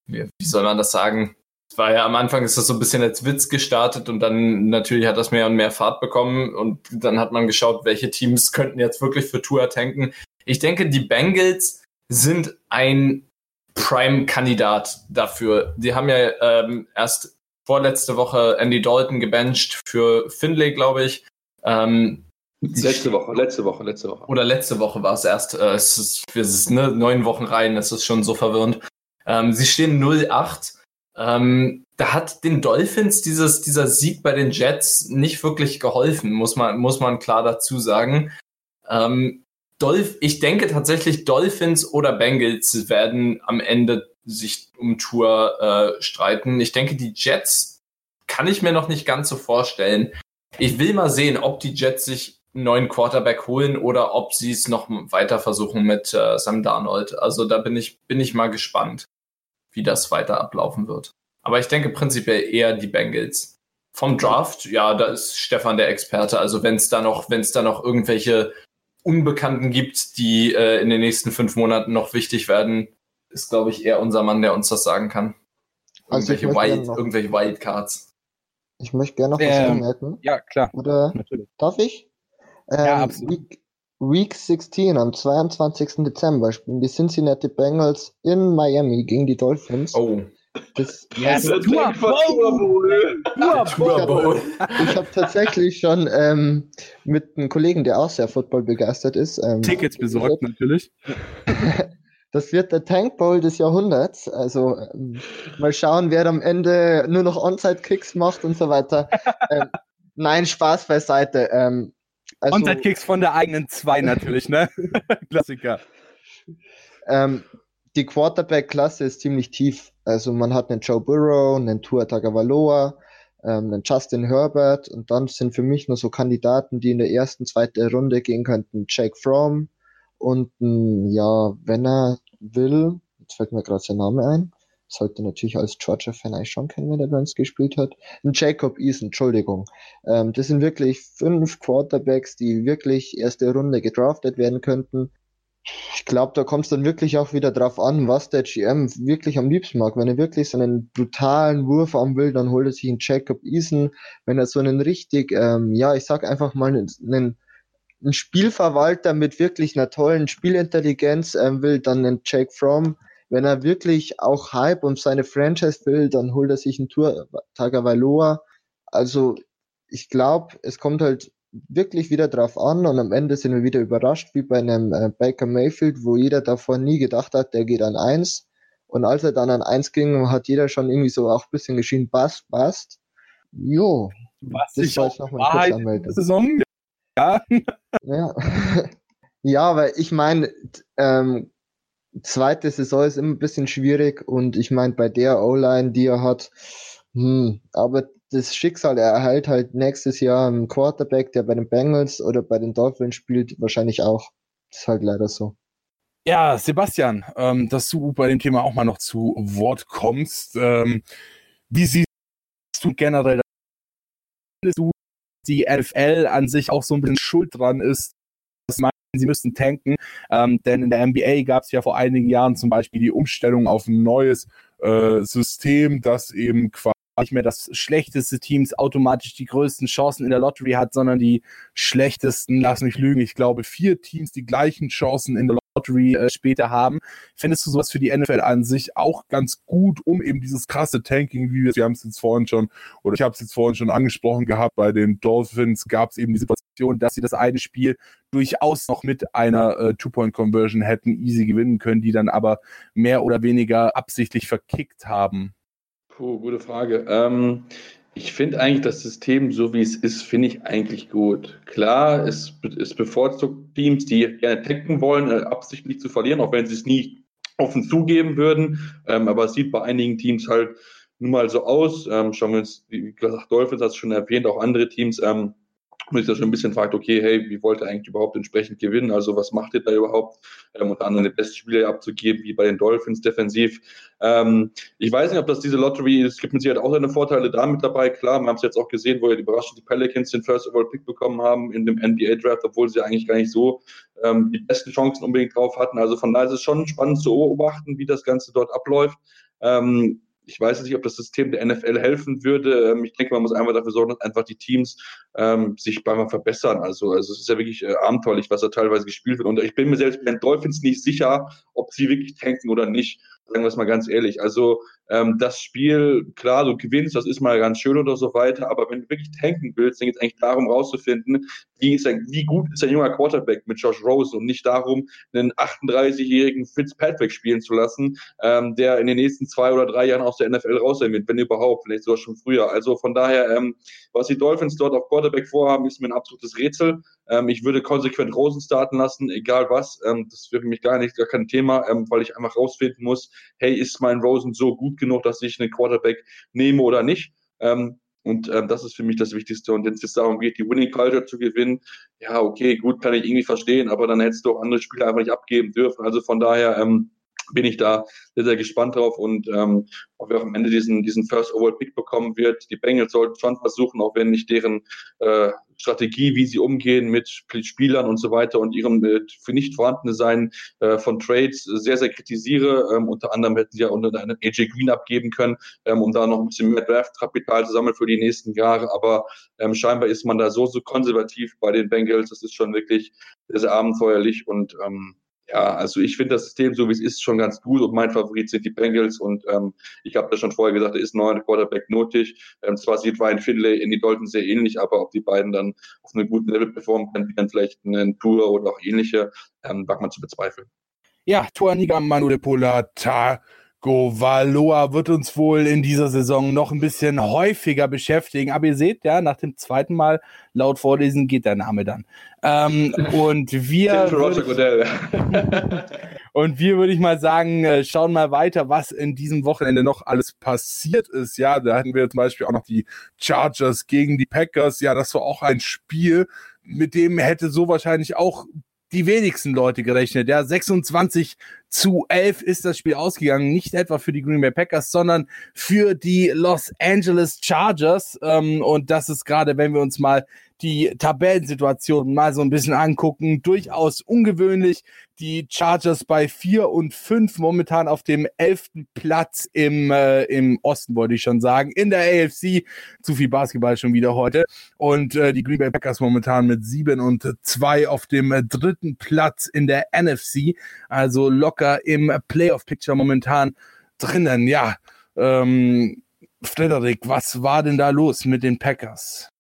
wie, wie soll man das sagen? Es war ja am Anfang ist das so ein bisschen als Witz gestartet und dann natürlich hat das mehr und mehr Fahrt bekommen und dann hat man geschaut, welche Teams könnten jetzt wirklich für Tour tanken. Ich denke, die Bengals sind ein Prime-Kandidat dafür. Die haben ja ähm, erst vorletzte Woche Andy Dalton gebencht für Finlay, glaube ich. Ähm, letzte Woche, letzte Woche, letzte Woche. Oder letzte Woche war es erst. Äh, es ist, es ist ne, neun Wochen rein, es ist schon so verwirrend. Ähm, sie stehen 0-8. Ähm, da hat den Dolphins dieses, dieser Sieg bei den Jets nicht wirklich geholfen, muss man, muss man klar dazu sagen. Ähm, Dolph ich denke tatsächlich, Dolphins oder Bengals werden am Ende sich um Tour äh, streiten. Ich denke, die Jets kann ich mir noch nicht ganz so vorstellen. Ich will mal sehen, ob die Jets sich einen neuen Quarterback holen oder ob sie es noch weiter versuchen mit äh, Sam Darnold. Also da bin ich, bin ich mal gespannt, wie das weiter ablaufen wird. Aber ich denke prinzipiell eher die Bengals. Vom Draft, ja, da ist Stefan der Experte. Also wenn es da noch, wenn es da noch irgendwelche Unbekannten gibt, die äh, in den nächsten fünf Monaten noch wichtig werden, ist, glaube ich, eher unser Mann, der uns das sagen kann. Also irgendwelche, Wild, noch, irgendwelche Wildcards. Ich möchte gerne noch was ähm, anmerken. Ja, klar. Oder Natürlich. darf ich? Ähm, ja, absolut. Week, Week 16 am 22. Dezember spielen die Cincinnati Bengals in Miami gegen die Dolphins. Oh. Das yes, Tour Bowl. Ich habe tatsächlich schon ähm, mit einem Kollegen, der auch sehr Football begeistert ist, ähm, Tickets besorgt natürlich. [LAUGHS] Das wird der Tank Bowl des Jahrhunderts. Also ähm, mal schauen, wer am Ende nur noch Onside-Kicks macht und so weiter. ähm, nein, Spaß beiseite. Also, Onside-Kicks von der eigenen zwei natürlich, ne? [LAUGHS] Klassiker. Ähm, die Quarterback-Klasse ist ziemlich tief. Also man hat einen Joe Burrow, einen Tua Tagovailoa, ähm, einen Justin Herbert und dann sind für mich nur so Kandidaten, die in der ersten, zweiten Runde gehen könnten. Jake Fromm und ein, ja, wenn er will, jetzt fällt mir gerade sein Name ein, sollte natürlich als Georgia-Fan eigentlich schon kennen, wenn er bei uns gespielt hat. Ein Jacob Eason, Entschuldigung. Ähm, das sind wirklich fünf Quarterbacks, die wirklich erste Runde gedraftet werden könnten Ich glaube, da kommt es dann wirklich auch wieder drauf an, was der GM wirklich am liebsten mag. Wenn er wirklich so einen brutalen Wurf haben will, dann holt er sich einen Jacob Eason. Wenn er so einen richtig, ähm, ja, ich sag einfach mal einen, einen Spielverwalter mit wirklich einer tollen Spielintelligenz ähm, will, dann einen Jake Fromm. Wenn er wirklich auch Hype um seine Franchise will, dann holt er sich einen Tour Tagovailoa. Also ich glaube, es kommt halt wirklich wieder drauf an und am Ende sind wir wieder überrascht, wie bei einem äh, Baker Mayfield, wo jeder davor nie gedacht hat, der geht an eins. Und als er dann an eins ging, hat jeder schon irgendwie so auch ein bisschen geschrien, passt, passt. Jo, Was das ich auch noch mal kurz Saison, ja. ja. [LAUGHS] ja, aber ich meine, ähm, zweite Saison ist immer ein bisschen schwierig und ich meine, bei der O-Line, die er hat, hm, aber das Schicksal, er erhält halt nächstes Jahr einen Quarterback, der bei den Bengals oder bei den Dolphins spielt, wahrscheinlich auch. Das ist halt leider so. Ja, Sebastian, ähm, dass du bei dem Thema auch mal noch zu Wort kommst. Ähm, wie siehst du generell, dass die NFL an sich auch so ein bisschen schuld dran ist, sie müssten tanken, ähm, denn in der NBA gab es ja vor einigen Jahren zum Beispiel die Umstellung auf ein neues äh, System, das eben quasi nicht mehr das schlechteste Teams automatisch die größten Chancen in der Lottery hat, sondern die schlechtesten, lass mich lügen, ich glaube vier Teams die gleichen Chancen in der Lottery äh, später haben. Findest du sowas für die NFL an sich auch ganz gut, um eben dieses krasse Tanking, wie wir, wir haben es jetzt vorhin schon, oder ich habe es jetzt vorhin schon angesprochen gehabt, bei den Dolphins gab es eben die Situation, dass sie das eine Spiel durchaus noch mit einer äh, Two-Point-Conversion hätten easy gewinnen können, die dann aber mehr oder weniger absichtlich verkickt haben. Puh, gute Frage. Ähm, ich finde eigentlich das System, so wie es ist, finde ich eigentlich gut. Klar, es, es bevorzugt Teams, die gerne tanken wollen, äh, absichtlich zu verlieren, auch wenn sie es nie offen zugeben würden. Ähm, aber es sieht bei einigen Teams halt nun mal so aus. Ähm, schauen wir uns, wie gesagt, Dolphins hat es schon erwähnt, auch andere Teams. Ähm, und sich da schon ein bisschen fragt, okay, hey, wie wollt ihr eigentlich überhaupt entsprechend gewinnen? Also was macht ihr da überhaupt? Ähm, unter anderem den besten Spieler abzugeben, wie bei den Dolphins defensiv. Ähm, ich weiß nicht, ob das diese Lottery, es gibt mit Sicherheit auch seine Vorteile da mit dabei. Klar, wir haben es jetzt auch gesehen, wo ja die überraschend die Pelicans den First Overall Pick bekommen haben in dem NBA Draft, obwohl sie eigentlich gar nicht so ähm, die besten Chancen unbedingt drauf hatten. Also von daher ist es schon spannend zu beobachten, wie das Ganze dort abläuft. Ähm, ich weiß nicht, ob das System der NFL helfen würde. Ähm, ich denke, man muss einfach dafür sorgen, dass einfach die Teams ähm, sich beim verbessern. Also, also es ist ja wirklich äh, abenteuerlich, was da teilweise gespielt wird. Und ich bin mir selbst bei den Dolphins nicht sicher, ob sie wirklich tanken oder nicht. Sagen wir es mal ganz ehrlich. Also ähm, das Spiel, klar, du gewinnst, das ist mal ganz schön oder so weiter, aber wenn du wirklich tanken willst, dann geht es eigentlich darum, rauszufinden, wie, ist ein, wie gut ist ein junger Quarterback mit Josh Rose und nicht darum, einen 38-jährigen Fitzpatrick spielen zu lassen, ähm, der in den nächsten zwei oder drei Jahren aus der NFL raus wird, wenn überhaupt, vielleicht sogar schon früher. Also von daher, ähm, was die Dolphins dort auf Quarterback vorhaben, ist mir ein absolutes Rätsel. Ähm, ich würde konsequent Rosen starten lassen, egal was. Ähm, das wäre für mich gar nicht, gar kein Thema, ähm, weil ich einfach rausfinden muss, hey, ist mein Rosen so gut genug, dass ich einen Quarterback nehme oder nicht? Ähm, und ähm, das ist für mich das Wichtigste. Und wenn es jetzt darum geht, die Winning Culture zu gewinnen, ja, okay, gut, kann ich irgendwie verstehen, aber dann hättest du auch andere Spieler einfach nicht abgeben dürfen. Also von daher ähm, bin ich da sehr, sehr gespannt drauf und ähm, ob wir am Ende diesen, diesen First Overall Pick bekommen wird. Die Bengals sollten schon versuchen, auch wenn nicht deren äh, Strategie, wie sie umgehen mit Spielern und so weiter und ihrem äh, für nicht vorhandene Sein äh, von Trades sehr, sehr kritisiere. Ähm, unter anderem hätten sie ja unter einen AJ Green abgeben können, ähm, um da noch ein bisschen mehr Draft-Kapital zu sammeln für die nächsten Jahre. Aber ähm, scheinbar ist man da so, so konservativ bei den Bengals. Das ist schon wirklich sehr, sehr abenteuerlich und ähm, ja, also ich finde das System, so wie es ist, schon ganz gut und mein Favorit sind die Bengals und ähm, ich habe das schon vorher gesagt, da ist ein neuer Quarterback nötig. Ähm, zwar sieht Ryan Finlay in die Dolphins sehr ähnlich, aber ob die beiden dann auf einem guten Level performen können, wie dann vielleicht ein Tour oder auch ähnliche, ähm, wagt man zu bezweifeln. Ja, Tuaniga Manuel Polata Govaloa wird uns wohl in dieser Saison noch ein bisschen häufiger beschäftigen. Aber ihr seht ja, nach dem zweiten Mal laut vorlesen geht der Name dann. Ähm, und wir. [LAUGHS] und wir würde ich mal sagen, äh, schauen mal weiter, was in diesem Wochenende noch alles passiert ist. Ja, da hatten wir zum Beispiel auch noch die Chargers gegen die Packers. Ja, das war auch ein Spiel, mit dem hätte so wahrscheinlich auch die wenigsten Leute gerechnet. Ja, 26 zu 11 ist das Spiel ausgegangen. Nicht etwa für die Green Bay Packers, sondern für die Los Angeles Chargers. Ähm, und das ist gerade, wenn wir uns mal die Tabellensituation mal so ein bisschen angucken. Durchaus ungewöhnlich. Die Chargers bei 4 und 5 momentan auf dem 11. Platz im, äh, im Osten, wollte ich schon sagen. In der AFC. Zu viel Basketball schon wieder heute. Und äh, die Green Bay Packers momentan mit 7 und 2 auf dem äh, dritten Platz in der NFC. Also locker im Playoff-Picture momentan drinnen. Ja, ähm, Frederik, was war denn da los mit den Packers?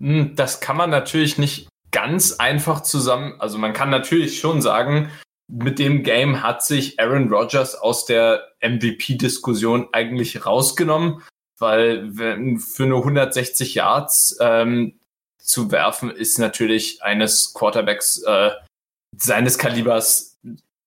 Hm, das kann man natürlich nicht ganz einfach zusammen, also man kann natürlich schon sagen, mit dem Game hat sich Aaron Rodgers aus der MVP-Diskussion eigentlich rausgenommen, weil für nur 160 Yards ähm, zu werfen ist natürlich eines Quarterbacks äh, seines Kalibers,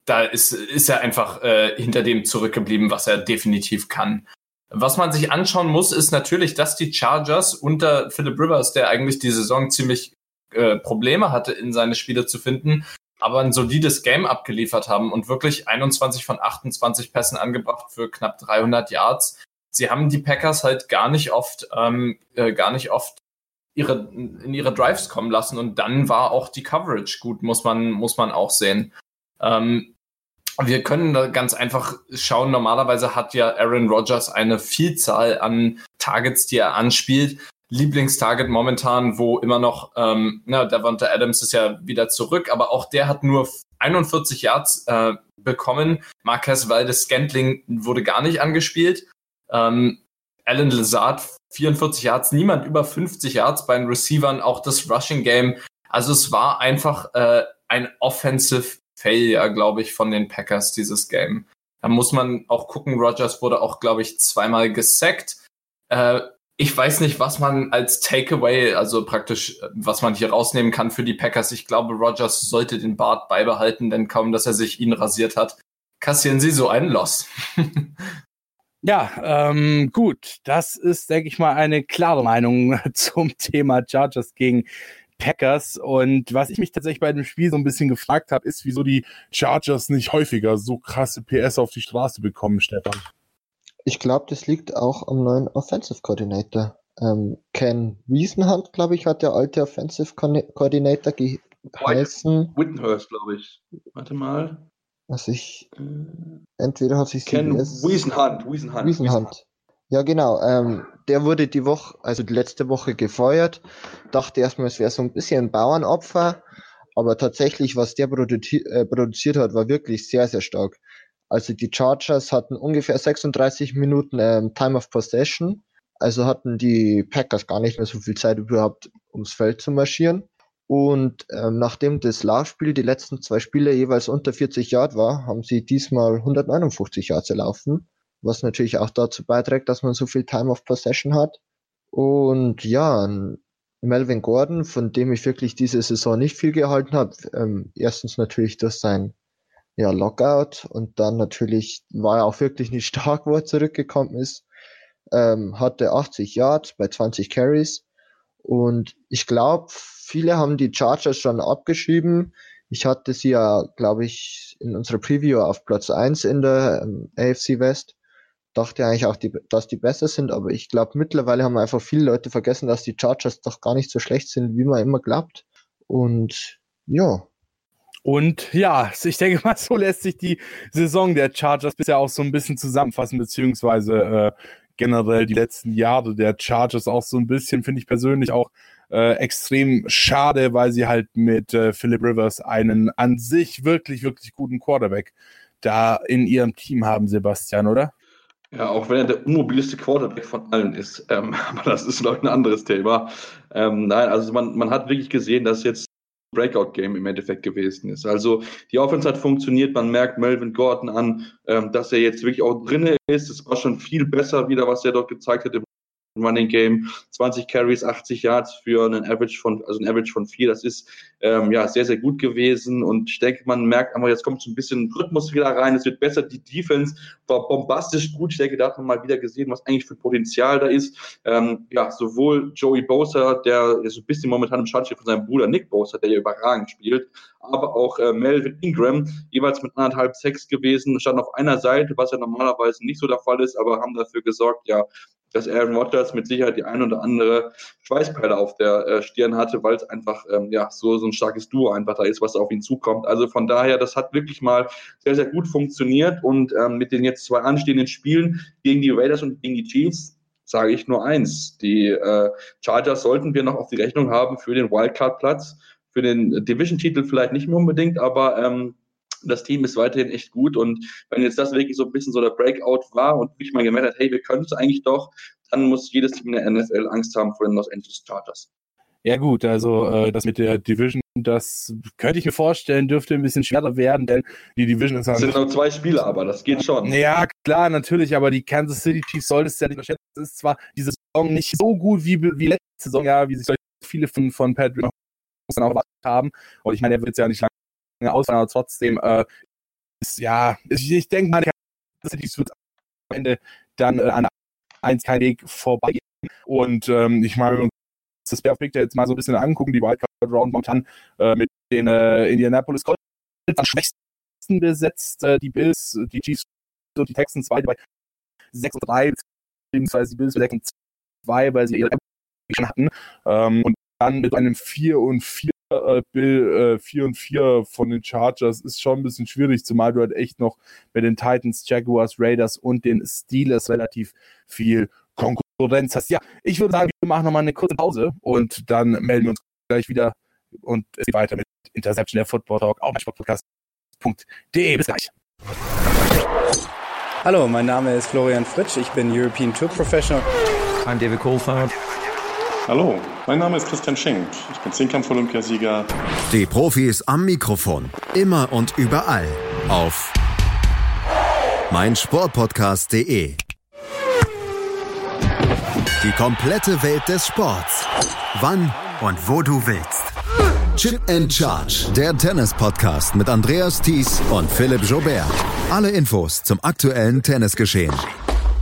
da ist, ist er einfach äh, hinter dem zurückgeblieben, was er definitiv kann. Was man sich anschauen muss, ist natürlich, dass die Chargers unter Philip Rivers, der eigentlich die Saison ziemlich äh, Probleme hatte, in seine Spiele zu finden, aber ein solides Game abgeliefert haben und wirklich 21 von 28 Pässen angebracht für knapp 300 Yards. Sie haben die Packers halt gar nicht oft, ähm, äh, gar nicht oft ihre, in ihre Drives kommen lassen und dann war auch die Coverage gut, muss man, muss man auch sehen. Ähm, wir können da ganz einfach schauen. Normalerweise hat ja Aaron Rodgers eine Vielzahl an Targets, die er anspielt. Lieblingstarget momentan, wo immer noch, ähm, na, Davante Adams ist ja wieder zurück, aber auch der hat nur 41 Yards äh, bekommen. Marquez Valdes Scantling wurde gar nicht angespielt. Ähm, Alan Lazard 44 Yards, niemand über 50 Yards bei den Receivern, auch das Rushing Game. Also es war einfach äh, ein Offensive Failure, glaube ich, von den Packers, dieses Game. Da muss man auch gucken, Rogers wurde auch, glaube ich, zweimal gesackt. Äh, ich weiß nicht, was man als Takeaway, also praktisch, was man hier rausnehmen kann für die Packers. Ich glaube, Rogers sollte den Bart beibehalten, denn kaum, dass er sich ihn rasiert hat, kassieren sie so einen Loss. [LAUGHS] Ja, ähm, gut. Das ist, denke ich mal, eine klare Meinung [LAUGHS] zum Thema Chargers gegen Packers. Und was ich mich tatsächlich bei dem Spiel so ein bisschen gefragt habe, ist, wieso die Chargers nicht häufiger so krasse PS auf die Straße bekommen, Stefan. Ich glaube, das liegt auch am neuen Offensive Coordinator. Ähm, Ken Wiesenhand, glaube ich, hat der alte Offensive Coordinator geheißen. Wittenhurst, glaube ich. Warte mal. Also ich, äh, entweder hat sich Ken Wiesenhand, Wiesenhand. Wiesenhand. Ja, genau. Ähm, der wurde die Woche, also die letzte Woche gefeuert. Dachte erstmal, es wäre so ein bisschen ein Bauernopfer. Aber tatsächlich, was der produzi äh, produziert hat, war wirklich sehr, sehr stark. Also die Chargers hatten ungefähr 36 Minuten ähm, Time of Possession. Also hatten die Packers gar nicht mehr so viel Zeit überhaupt ums Feld zu marschieren. Und ähm, nachdem das Laufspiel die letzten zwei Spiele jeweils unter 40 Yard war, haben sie diesmal 159 Yards erlaufen was natürlich auch dazu beiträgt, dass man so viel Time of Possession hat. Und ja, Melvin Gordon, von dem ich wirklich diese Saison nicht viel gehalten habe. Ähm, erstens natürlich durch sein ja, Lockout und dann natürlich war er auch wirklich nicht [LAUGHS] stark, wo er zurückgekommen ist. Ähm, hatte 80 Yards bei 20 Carries und ich glaube, viele haben die Chargers schon abgeschrieben. Ich hatte sie ja, glaube ich, in unserer Preview auf Platz 1 in der ähm, AFC West dachte eigentlich auch, die, dass die besser sind, aber ich glaube, mittlerweile haben einfach viele Leute vergessen, dass die Chargers doch gar nicht so schlecht sind, wie man immer glaubt. Und ja. Und ja, ich denke mal, so lässt sich die Saison der Chargers bisher auch so ein bisschen zusammenfassen, beziehungsweise äh, generell die letzten Jahre der Chargers auch so ein bisschen, finde ich persönlich auch äh, extrem schade, weil sie halt mit äh, Philip Rivers einen an sich wirklich, wirklich guten Quarterback da in ihrem Team haben, Sebastian, oder? Ja, auch wenn er der unmobilste Quarterback von allen ist. Ähm, [LAUGHS] aber das ist, glaube ein anderes Thema. Ähm, nein, also man, man hat wirklich gesehen, dass jetzt Breakout-Game im Endeffekt gewesen ist. Also die Offense hat funktioniert, man merkt Melvin Gordon an, ähm, dass er jetzt wirklich auch drinne ist. Es war schon viel besser wieder, was er dort gezeigt hat im Running Game, 20 Carries, 80 Yards für einen Average von, also ein Average von vier. Das ist ähm, ja sehr, sehr gut gewesen. Und ich denke, man merkt aber jetzt kommt so ein bisschen Rhythmus wieder rein. Es wird besser. Die Defense war bombastisch gut. Ich denke, da hat man mal wieder gesehen, was eigentlich für Potenzial da ist. Ähm, ja, sowohl Joey Bosa, der so ein bisschen momentan im Schatten von seinem Bruder Nick Bosa, der ja überragend spielt, aber auch äh, Melvin Ingram, jeweils mit anderthalb Sex gewesen, standen auf einer Seite, was ja normalerweise nicht so der Fall ist, aber haben dafür gesorgt, ja, dass Aaron Rodgers mit Sicherheit die ein oder andere Schweißperle auf der äh, Stirn hatte, weil es einfach ähm, ja so, so ein starkes Duo einfach da ist, was auf ihn zukommt. Also von daher, das hat wirklich mal sehr, sehr gut funktioniert und ähm, mit den jetzt zwei anstehenden Spielen gegen die Raiders und gegen die Chiefs sage ich nur eins. Die äh, Chargers sollten wir noch auf die Rechnung haben für den Wildcard-Platz, für den Division-Titel vielleicht nicht mehr unbedingt, aber ähm, das Team ist weiterhin echt gut und wenn jetzt das wirklich so ein bisschen so der Breakout war und ich mal gemerkt hat, hey, wir können es eigentlich doch, dann muss jedes Team in der NFL Angst haben vor den Los Angeles Chargers. Ja gut, also äh, das mit der Division, das könnte ich mir vorstellen, dürfte ein bisschen schwerer werden, denn die Division ist halt... Es sind nur zwei Spiele, aber das geht schon. Ja, klar, natürlich, aber die Kansas City Chiefs solltest du ja nicht unterschätzen. Es ist zwar diese Saison nicht so gut wie, wie letzte Saison, ja, wie sich viele von, von Patrick auch erwartet haben. Und ich meine, er wird jetzt ja nicht lange ausfallen, aber trotzdem, äh, ist, ja, ich, ich denke mal, die wird am Ende dann äh, an eins kein Weg vorbei. Und ähm, ich meine, das Picture jetzt mal so ein bisschen angucken, die Wildcard Round momentan äh, mit den äh, Indianapolis Colts am schwächsten besetzt, äh, die Bills, die Chiefs und die Texans beide bei 6 und 3, beziehungsweise die Bills bei 6 und 2, weil sie ihre schon hatten. Ähm, und dann mit einem 4 und 4 äh, Bill äh, 4 und 4 von den Chargers ist schon ein bisschen schwierig, zumal du halt echt noch mit den Titans, Jaguars, Raiders und den Steelers relativ viel Konkurrenz hast. Ja, ich würde sagen, wir machen nochmal eine kurze Pause und dann melden wir uns gleich wieder und es geht weiter mit Interception der Football Talk auf sportpodcast.de. Bis gleich. Hallo, mein Name ist Florian Fritsch, ich bin European Tour Professional. I'm David Coulthard. Hallo, mein Name ist Christian Schenk. Ich bin Zehnkampf-Olympiasieger. Die Profis am Mikrofon. Immer und überall. Auf meinsportpodcast.de. Die komplette Welt des Sports. Wann und wo du willst. Chip and Charge. Der Tennis-Podcast mit Andreas Thies und Philipp Jobert. Alle Infos zum aktuellen Tennisgeschehen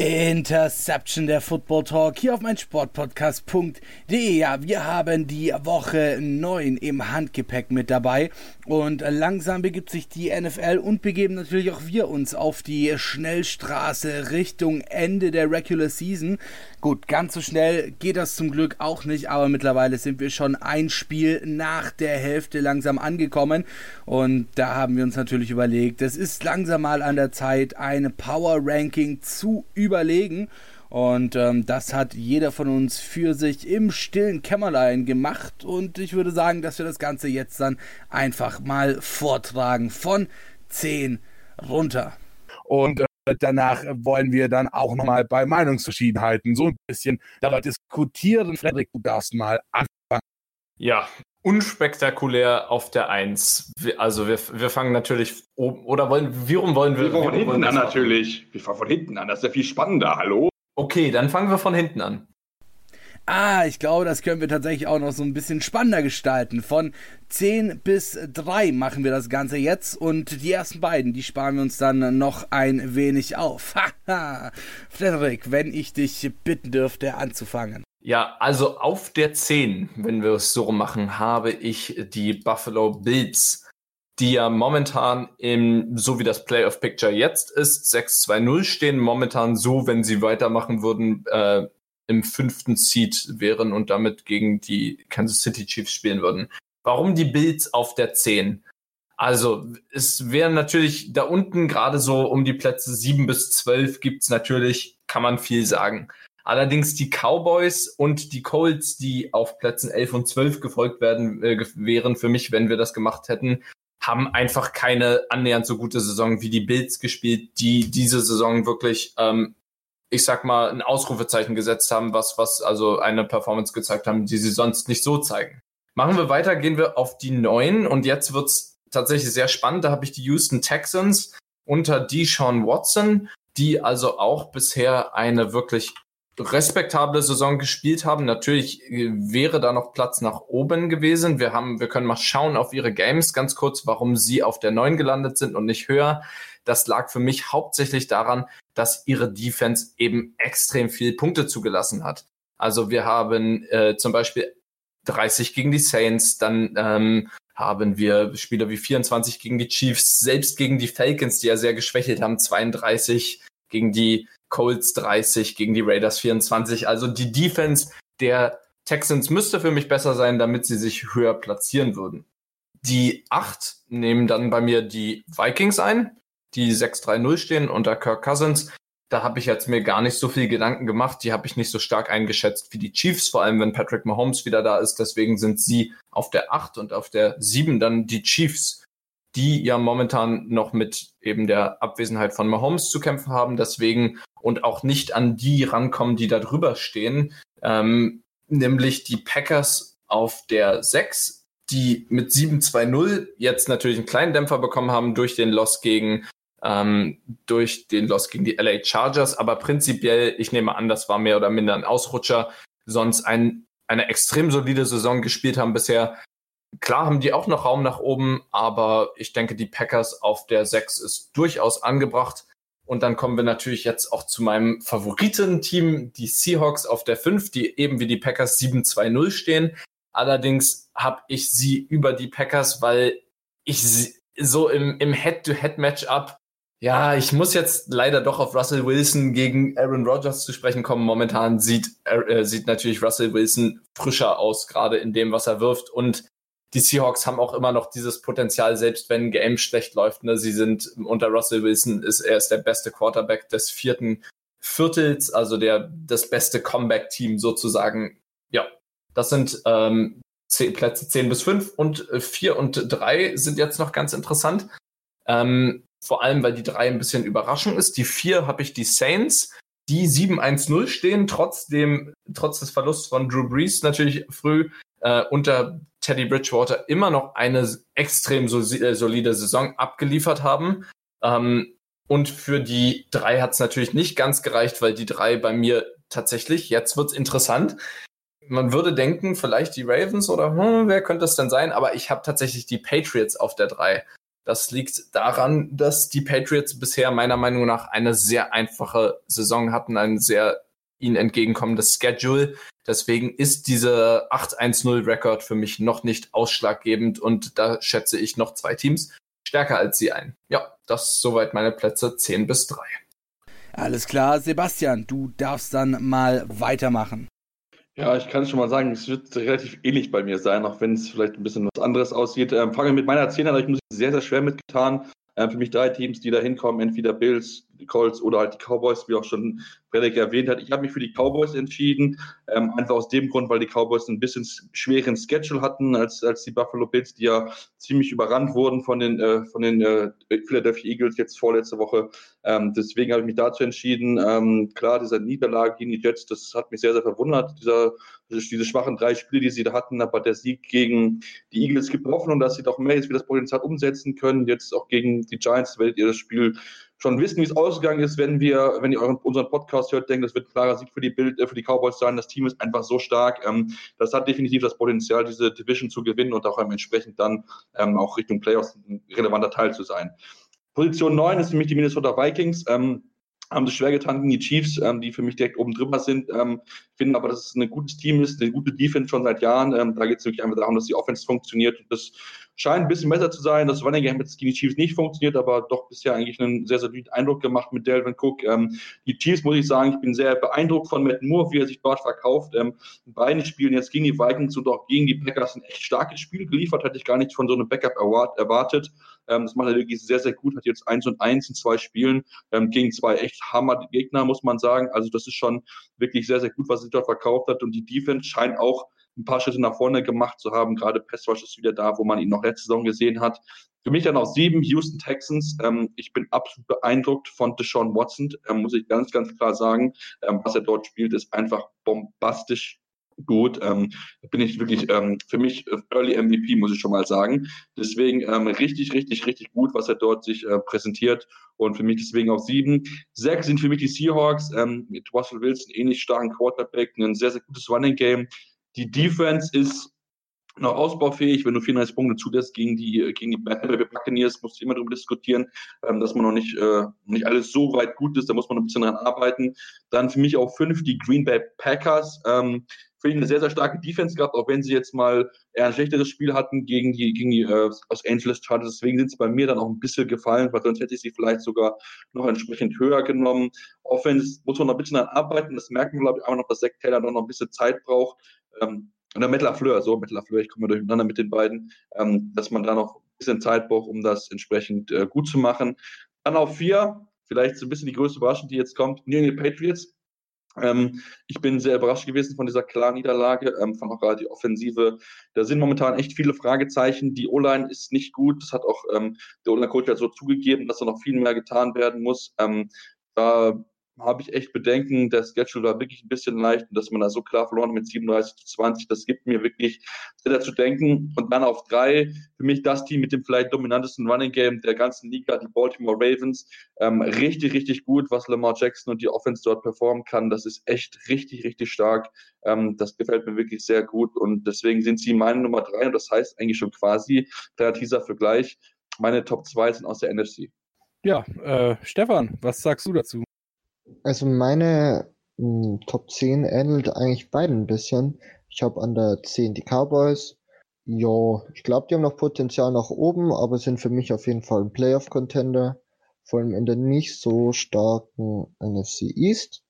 Interception der Football Talk hier auf mein Sportpodcast.de. Ja, wir haben die Woche 9 im Handgepäck mit dabei und langsam begibt sich die NFL und begeben natürlich auch wir uns auf die Schnellstraße Richtung Ende der Regular Season. Gut, ganz so schnell geht das zum Glück auch nicht, aber mittlerweile sind wir schon ein Spiel nach der Hälfte langsam angekommen und da haben wir uns natürlich überlegt, es ist langsam mal an der Zeit, ein Power Ranking zu überlegen. Und ähm, das hat jeder von uns für sich im stillen Kämmerlein gemacht. Und ich würde sagen, dass wir das Ganze jetzt dann einfach mal vortragen. Von 10 runter. Und äh, danach wollen wir dann auch nochmal bei Meinungsverschiedenheiten so ein bisschen darüber diskutieren. Frederik, du darfst mal anfangen. Ja, unspektakulär auf der Eins. Also wir, wir fangen natürlich oben, oder wollen, wie rum wollen wir? Wir fangen von hinten an natürlich. Wir fangen von hinten an, das ist ja viel spannender, hallo? Okay, dann fangen wir von hinten an. Ah, ich glaube, das können wir tatsächlich auch noch so ein bisschen spannender gestalten. Von 10 bis 3 machen wir das Ganze jetzt und die ersten beiden, die sparen wir uns dann noch ein wenig auf. [LAUGHS] Haha. Frederik, wenn ich dich bitten dürfte, anzufangen. Ja, also auf der 10, wenn wir es so machen, habe ich die Buffalo Bills, die ja momentan im, so wie das Playoff Picture jetzt ist, 6-2-0 stehen, momentan so, wenn sie weitermachen würden, äh, im fünften Seed wären und damit gegen die Kansas City Chiefs spielen würden. Warum die Bills auf der 10? Also, es wäre natürlich da unten gerade so um die Plätze 7 bis 12 gibt's natürlich, kann man viel sagen. Allerdings die Cowboys und die Colts, die auf Plätzen 11 und 12 gefolgt werden, äh, wären für mich, wenn wir das gemacht hätten, haben einfach keine annähernd so gute Saison wie die Bills gespielt, die diese Saison wirklich, ähm, ich sag mal, ein Ausrufezeichen gesetzt haben, was, was also eine Performance gezeigt haben, die sie sonst nicht so zeigen. Machen wir weiter, gehen wir auf die neuen und jetzt wird's tatsächlich sehr spannend. Da habe ich die Houston Texans unter Deshaun Watson, die also auch bisher eine wirklich respektable Saison gespielt haben. Natürlich äh, wäre da noch Platz nach oben gewesen. Wir haben, wir können mal schauen auf ihre Games ganz kurz, warum sie auf der 9 gelandet sind und nicht höher. Das lag für mich hauptsächlich daran, dass ihre Defense eben extrem viel Punkte zugelassen hat. Also wir haben äh, zum Beispiel 30 gegen die Saints, dann ähm, haben wir Spieler wie 24 gegen die Chiefs, selbst gegen die Falcons, die ja sehr geschwächelt haben, 32 gegen die Colts 30, gegen die Raiders 24. Also die Defense der Texans müsste für mich besser sein, damit sie sich höher platzieren würden. Die 8 nehmen dann bei mir die Vikings ein, die 6-3-0 stehen unter Kirk Cousins. Da habe ich jetzt mir gar nicht so viel Gedanken gemacht. Die habe ich nicht so stark eingeschätzt wie die Chiefs, vor allem wenn Patrick Mahomes wieder da ist. Deswegen sind sie auf der 8 und auf der 7 dann die Chiefs die ja momentan noch mit eben der Abwesenheit von Mahomes zu kämpfen haben, deswegen und auch nicht an die rankommen, die da drüber stehen, ähm, nämlich die Packers auf der 6, die mit 7-2-0 jetzt natürlich einen kleinen Dämpfer bekommen haben durch den Loss gegen ähm, durch den Loss gegen die LA Chargers, aber prinzipiell, ich nehme an, das war mehr oder minder ein Ausrutscher, sonst ein, eine extrem solide Saison gespielt haben bisher, Klar haben die auch noch Raum nach oben, aber ich denke, die Packers auf der 6 ist durchaus angebracht. Und dann kommen wir natürlich jetzt auch zu meinem Favoritenteam, die Seahawks auf der 5, die eben wie die Packers 7-2-0 stehen. Allerdings habe ich sie über die Packers, weil ich sie so im, im Head-to-Head-Matchup, ja, ich muss jetzt leider doch auf Russell Wilson gegen Aaron Rodgers zu sprechen kommen. Momentan sieht, äh, sieht natürlich Russell Wilson frischer aus, gerade in dem, was er wirft. Und die Seahawks haben auch immer noch dieses Potenzial, selbst wenn ein Game schlecht läuft. Ne? Sie sind unter Russell Wilson, ist, er ist der beste Quarterback des vierten Viertels, also der, das beste Comeback-Team sozusagen. Ja, das sind ähm, zehn, Plätze 10 bis 5 und 4 äh, und 3 sind jetzt noch ganz interessant. Ähm, vor allem, weil die 3 ein bisschen überraschend ist. Die 4 habe ich die Saints, die 7-1-0 stehen, trotzdem, trotz des Verlusts von Drew Brees natürlich früh äh, unter Teddy Bridgewater immer noch eine extrem äh, solide Saison abgeliefert haben. Ähm, und für die drei hat es natürlich nicht ganz gereicht, weil die drei bei mir tatsächlich, jetzt wird's interessant. Man würde denken, vielleicht die Ravens oder hm, wer könnte es denn sein? Aber ich habe tatsächlich die Patriots auf der drei. Das liegt daran, dass die Patriots bisher meiner Meinung nach eine sehr einfache Saison hatten, ein sehr ihnen entgegenkommendes Schedule. Deswegen ist diese 8-1-0-Rekord für mich noch nicht ausschlaggebend und da schätze ich noch zwei Teams stärker als sie ein. Ja, das soweit meine Plätze 10 bis 3. Alles klar, Sebastian, du darfst dann mal weitermachen. Ja, ich kann schon mal sagen, es wird relativ ähnlich bei mir sein, auch wenn es vielleicht ein bisschen was anderes aussieht. Ähm, fange mit meiner 10 an, ich muss sehr, sehr schwer mitgetan. Ähm, für mich drei Teams, die da hinkommen, entweder Bills, Colts oder halt die Cowboys, wie auch schon Frederik erwähnt hat. Ich habe mich für die Cowboys entschieden, ähm, einfach aus dem Grund, weil die Cowboys ein bisschen schweren Schedule hatten als, als die Buffalo Bills, die ja ziemlich überrannt wurden von den, äh, von den äh, Philadelphia Eagles jetzt vorletzte Woche. Ähm, deswegen habe ich mich dazu entschieden. Ähm, klar, dieser Niederlage gegen die Jets, das hat mich sehr, sehr verwundert, dieser, diese schwachen drei Spiele, die sie da hatten, aber der Sieg gegen die Eagles gibt Hoffnung, dass sie doch mehr jetzt wieder das Potenzial umsetzen können. Jetzt auch gegen die Giants werdet ihr das Spiel schon wissen, wie es ausgegangen ist, wenn wir, wenn ihr euren, unseren Podcast hört, denkt, das wird ein klarer Sieg für die Bild, äh, für die Cowboys sein. Das Team ist einfach so stark. Ähm, das hat definitiv das Potenzial, diese Division zu gewinnen und auch entsprechend dann ähm, auch Richtung Playoffs ein relevanter Teil zu sein. Position 9 ist für mich die Minnesota Vikings. Ähm, haben sich schwer getan gegen die Chiefs, ähm, die für mich direkt oben drüber sind. Ähm, finden aber, dass es ein gutes Team ist, eine gute Defense schon seit Jahren. Ähm, da geht es wirklich einfach darum, dass die Offense funktioniert. Und das scheint ein bisschen besser zu sein. Das Running Game gegen die Chiefs nicht funktioniert, aber doch bisher eigentlich einen sehr, sehr soliden Eindruck gemacht mit Delvin Cook. Ähm, die Chiefs, muss ich sagen, ich bin sehr beeindruckt von Matt Moore, wie er sich dort verkauft. Ähm, beide spielen jetzt gegen die Vikings und auch gegen die Packers ein echt starkes Spiel geliefert. Hatte ich gar nicht von so einem Backup erwartet. Ähm, das macht er wirklich sehr, sehr gut. Hat jetzt eins und eins in zwei Spielen ähm, gegen zwei echt Hammer-Gegner, muss man sagen. Also das ist schon wirklich sehr, sehr gut, was er dort verkauft hat. Und die Defense scheint auch ein paar Schritte nach vorne gemacht zu haben. Gerade Pestwash ist wieder da, wo man ihn noch letzte Saison gesehen hat. Für mich dann auch sieben Houston Texans. Ähm, ich bin absolut beeindruckt von Deshaun Watson, ähm, muss ich ganz, ganz klar sagen. Ähm, was er dort spielt, ist einfach bombastisch gut. Ähm, bin ich wirklich ähm, für mich Early MVP, muss ich schon mal sagen. Deswegen ähm, richtig, richtig, richtig gut, was er dort sich äh, präsentiert. Und für mich deswegen auch sieben. Sechs sind für mich die Seahawks ähm, mit Russell Wilson, ähnlich starken Quarterback, ein sehr, sehr gutes Running Game. Die Defense ist noch ausbaufähig. Wenn du 34 Punkte zulässt gegen die, gegen die Buccaneers, musst du immer darüber diskutieren, ähm, dass man noch nicht, äh, nicht alles so weit gut ist. Da muss man ein bisschen dran arbeiten. Dann für mich auch fünf die Green Bay Packers. Ähm, finde ich eine sehr, sehr starke Defense gehabt, auch wenn sie jetzt mal eher ein schlechteres Spiel hatten gegen die, gegen die äh, Los Angeles Chargers. Deswegen sind sie bei mir dann auch ein bisschen gefallen, weil sonst hätte ich sie vielleicht sogar noch entsprechend höher genommen. Offense muss man noch ein bisschen arbeiten. Das merken wir, glaube ich, auch noch, dass Zach Taylor noch ein bisschen Zeit braucht. Ähm, und der Metal Lafleur, so Metal Lafleur, ich komme durcheinander mit den beiden, ähm, dass man da noch ein bisschen Zeit braucht, um das entsprechend äh, gut zu machen. Dann auf vier, vielleicht so ein bisschen die größte Überraschung, die jetzt kommt, New England Patriots. Ähm, ich bin sehr überrascht gewesen von dieser klaren Niederlage, ähm, von auch gerade die Offensive. Da sind momentan echt viele Fragezeichen. Die O-Line ist nicht gut. Das hat auch ähm, der O-Line-Coach so zugegeben, dass da noch viel mehr getan werden muss. Ähm, da habe ich echt Bedenken. Der Schedule war wirklich ein bisschen leicht und dass man da so klar verloren hat mit 37 zu 20, das gibt mir wirklich sehr zu denken. Und dann auf drei, für mich das Team mit dem vielleicht dominantesten Running Game der ganzen Liga, die Baltimore Ravens. Ähm, richtig, richtig gut, was Lamar Jackson und die Offense dort performen kann. Das ist echt richtig, richtig stark. Ähm, das gefällt mir wirklich sehr gut und deswegen sind sie meine Nummer drei und das heißt eigentlich schon quasi, der Teaser Vergleich, meine Top 2 sind aus der NFC. Ja, äh, Stefan, was sagst du dazu? Also meine mh, hm, Top 10 ähnelt eigentlich beiden ein bisschen. Ich habe an der 10 die Cowboys. Ja, ich glaube, die haben noch Potenzial nach oben, aber sind für mich auf jeden Fall ein Playoff-Contender. Vor allem in der nicht so starken NFC East.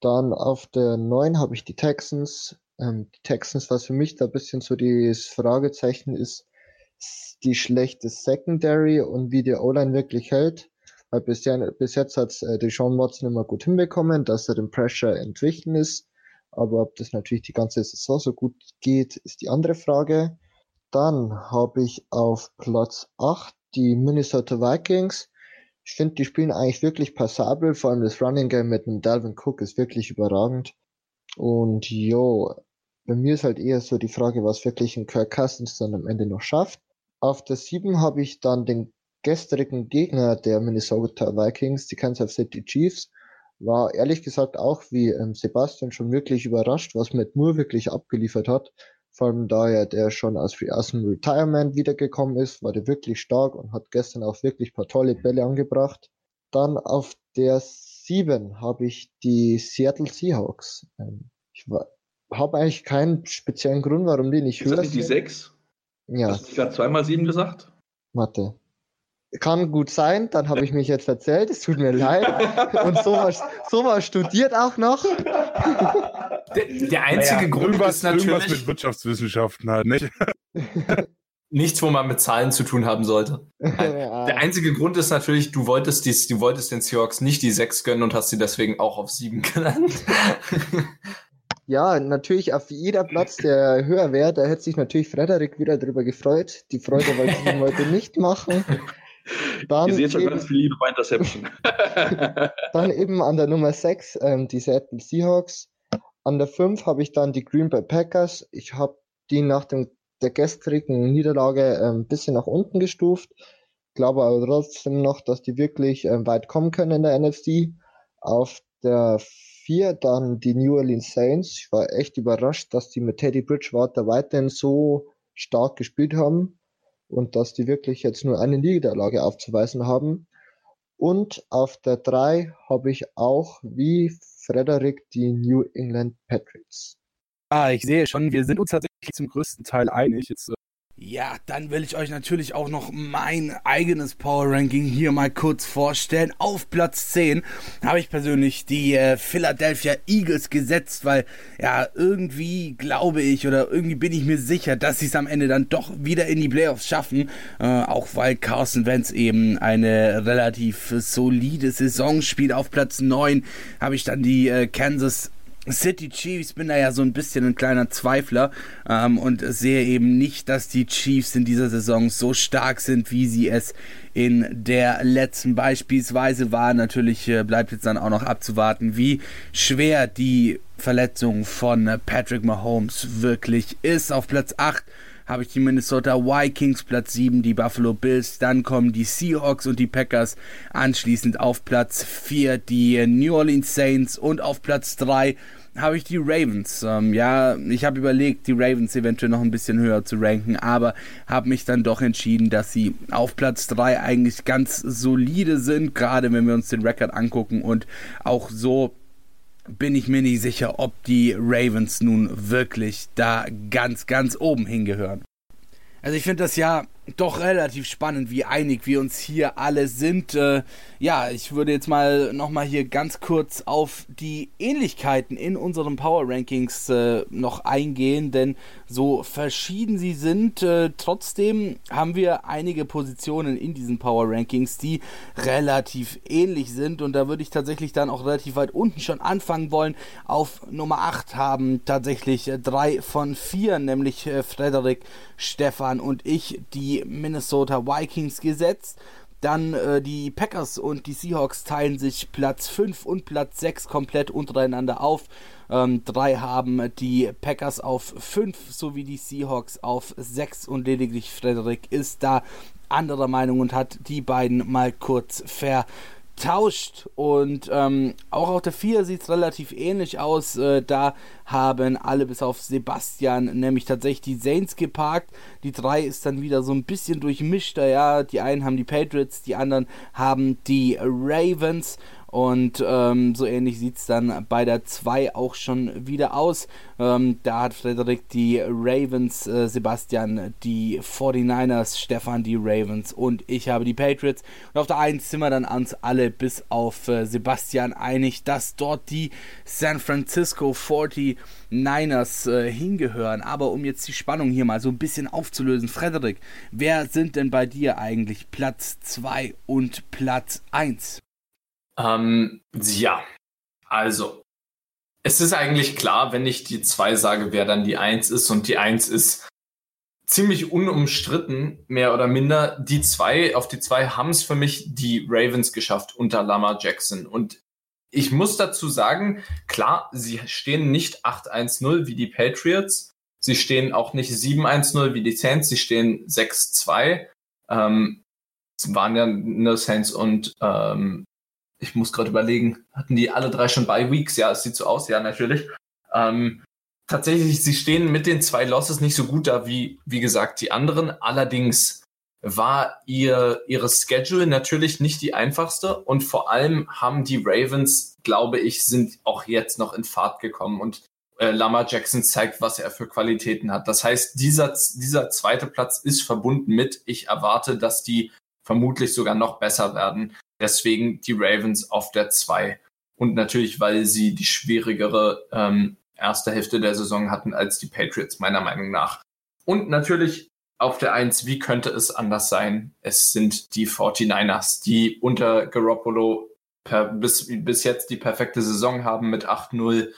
Dann auf der 9 habe ich die Texans. Ähm, die Texans, was für mich da ein bisschen so das Fragezeichen ist, die schlechte Secondary und wie die O-Line wirklich hält. Weil bisher, bis jetzt hat äh, Deshaun Watson immer gut hinbekommen, dass er dem Pressure entwichen ist. Aber ob das natürlich die ganze Saison so gut geht, ist die andere Frage. Dann habe ich auf Platz 8 die Minnesota Vikings. Ich finde, die spielen eigentlich wirklich passabel. Vor allem das Running Game mit dem Dalvin Cook ist wirklich überragend. Und jo, bei mir ist halt eher so die Frage, was wirklich ein Kirk Cousins dann am Ende noch schafft. Auf der 7 habe ich dann den gestrigen Gegner der Minnesota Vikings, die Kansas City Chiefs, war ehrlich gesagt auch wie ähm, Sebastian schon wirklich überrascht, was Matt Moore wirklich abgeliefert hat. Vor allem da er der schon aus, aus dem Retirement wiedergekommen ist, war der wirklich stark und hat gestern auch wirklich paar tolle Bälle angebracht. Dann auf der 7 habe ich die Seattle Seahawks. Ähm, ich habe eigentlich keinen speziellen Grund, warum die nicht höher sind. Ist das nicht die 6? Ja. Hast du gerade zweimal 7 gesagt? Warte. Kann gut sein, dann habe ich mich jetzt erzählt, es tut mir leid. Und sowas, sowas studiert auch noch. Der, der einzige naja, Grund ist natürlich. Irgendwas mit Wirtschaftswissenschaften halt, nicht? [LAUGHS] Nichts, wo man mit Zahlen zu tun haben sollte. Ja. Der einzige Grund ist natürlich, du wolltest, dies, du wolltest den Seahawks nicht die 6 gönnen und hast sie deswegen auch auf 7 genannt. [LAUGHS] Ja, natürlich auf jeder Platz, der höher wäre, da hätte sich natürlich Frederik wieder drüber gefreut. Die Freude wollte ich ihm heute nicht machen. Dann Ihr seht schon eben, ganz viel Liebe bei Interception. [LAUGHS] dann eben an der Nummer 6 ähm, die Seattle Seahawks. An der 5 habe ich dann die Green Bay Packers. Ich habe die nach dem, der gestrigen Niederlage ein ähm, bisschen nach unten gestuft. Glaube aber trotzdem noch, dass die wirklich ähm, weit kommen können in der NFC. Auf der 4 dann die New Orleans Saints. Ich war echt überrascht, dass die mit Teddy Bridgewater weiterhin so stark gespielt haben und dass die wirklich jetzt nur eine Niederlage aufzuweisen haben. Und auf der 3 habe ich auch wie Frederik die New England Patriots. Ah, ich sehe schon, wir sind uns tatsächlich zum größten Teil einig. Jetzt äh, ja, dann will ich euch natürlich auch noch mein eigenes Power Ranking hier mal kurz vorstellen. Auf Platz 10 habe ich persönlich die äh, Philadelphia Eagles gesetzt, weil ja, irgendwie glaube ich oder irgendwie bin ich mir sicher, dass sie es am Ende dann doch wieder in die Playoffs schaffen. Äh, auch weil Carson Wentz eben eine relativ solide Saison spielt. Auf Platz 9 habe ich dann die äh, Kansas City Chiefs bin da ja so ein bisschen ein kleiner Zweifler ähm, und sehe eben nicht, dass die Chiefs in dieser Saison so stark sind, wie sie es in der letzten beispielsweise waren. Natürlich äh, bleibt jetzt dann auch noch abzuwarten, wie schwer die Verletzung von Patrick Mahomes wirklich ist. Auf Platz 8 habe ich die Minnesota Vikings, Platz 7 die Buffalo Bills, dann kommen die Seahawks und die Packers, anschließend auf Platz 4 die New Orleans Saints und auf Platz 3 habe ich die Ravens. Ähm, ja, ich habe überlegt, die Ravens eventuell noch ein bisschen höher zu ranken, aber habe mich dann doch entschieden, dass sie auf Platz 3 eigentlich ganz solide sind, gerade wenn wir uns den Rekord angucken und auch so bin ich mir nicht sicher, ob die Ravens nun wirklich da ganz, ganz oben hingehören. Also ich finde das ja doch relativ spannend, wie einig wir uns hier alle sind. Äh, ja, ich würde jetzt mal nochmal hier ganz kurz auf die Ähnlichkeiten in unseren Power Rankings äh, noch eingehen, denn so verschieden sie sind, äh, trotzdem haben wir einige Positionen in diesen Power Rankings, die relativ ähnlich sind und da würde ich tatsächlich dann auch relativ weit unten schon anfangen wollen. Auf Nummer 8 haben tatsächlich drei von vier, nämlich äh, Frederik, Stefan und ich, die Minnesota Vikings gesetzt. Dann äh, die Packers und die Seahawks teilen sich Platz 5 und Platz 6 komplett untereinander auf. Ähm, drei haben die Packers auf 5 sowie die Seahawks auf 6 und lediglich Frederik ist da anderer Meinung und hat die beiden mal kurz ver tauscht. Und ähm, auch auf der 4 sieht es relativ ähnlich aus. Äh, da haben alle bis auf Sebastian nämlich tatsächlich die Saints geparkt. Die 3 ist dann wieder so ein bisschen durchmischter. Ja, die einen haben die Patriots, die anderen haben die Ravens. Und ähm, so ähnlich sieht es dann bei der 2 auch schon wieder aus. Ähm, da hat Frederik die Ravens, äh, Sebastian die 49ers, Stefan die Ravens und ich habe die Patriots. Und auf der 1 sind wir dann uns alle bis auf äh, Sebastian einig, dass dort die San Francisco 49ers äh, hingehören. Aber um jetzt die Spannung hier mal so ein bisschen aufzulösen, Frederik, wer sind denn bei dir eigentlich Platz 2 und Platz 1? Ähm, ja, also, es ist eigentlich klar, wenn ich die 2 sage, wer dann die 1 ist. Und die 1 ist ziemlich unumstritten, mehr oder minder. Die 2, auf die 2 haben es für mich die Ravens geschafft unter Lama Jackson. Und ich muss dazu sagen, klar, sie stehen nicht 8-1-0 wie die Patriots. Sie stehen auch nicht 7-1-0 wie die Saints. Sie stehen 6-2. Ähm, waren ja nur Saints und ähm, ich muss gerade überlegen, hatten die alle drei schon bei Weeks? Ja, es sieht so aus, ja, natürlich. Ähm, tatsächlich, sie stehen mit den zwei Losses nicht so gut da wie, wie gesagt, die anderen. Allerdings war ihr, ihre Schedule natürlich nicht die einfachste und vor allem haben die Ravens, glaube ich, sind auch jetzt noch in Fahrt gekommen und äh, Lama Jackson zeigt, was er für Qualitäten hat. Das heißt, dieser, dieser zweite Platz ist verbunden mit, ich erwarte, dass die vermutlich sogar noch besser werden. Deswegen die Ravens auf der 2. Und natürlich, weil sie die schwierigere ähm, erste Hälfte der Saison hatten als die Patriots, meiner Meinung nach. Und natürlich auf der 1, wie könnte es anders sein? Es sind die 49ers, die unter Garoppolo per, bis, bis jetzt die perfekte Saison haben mit 8-0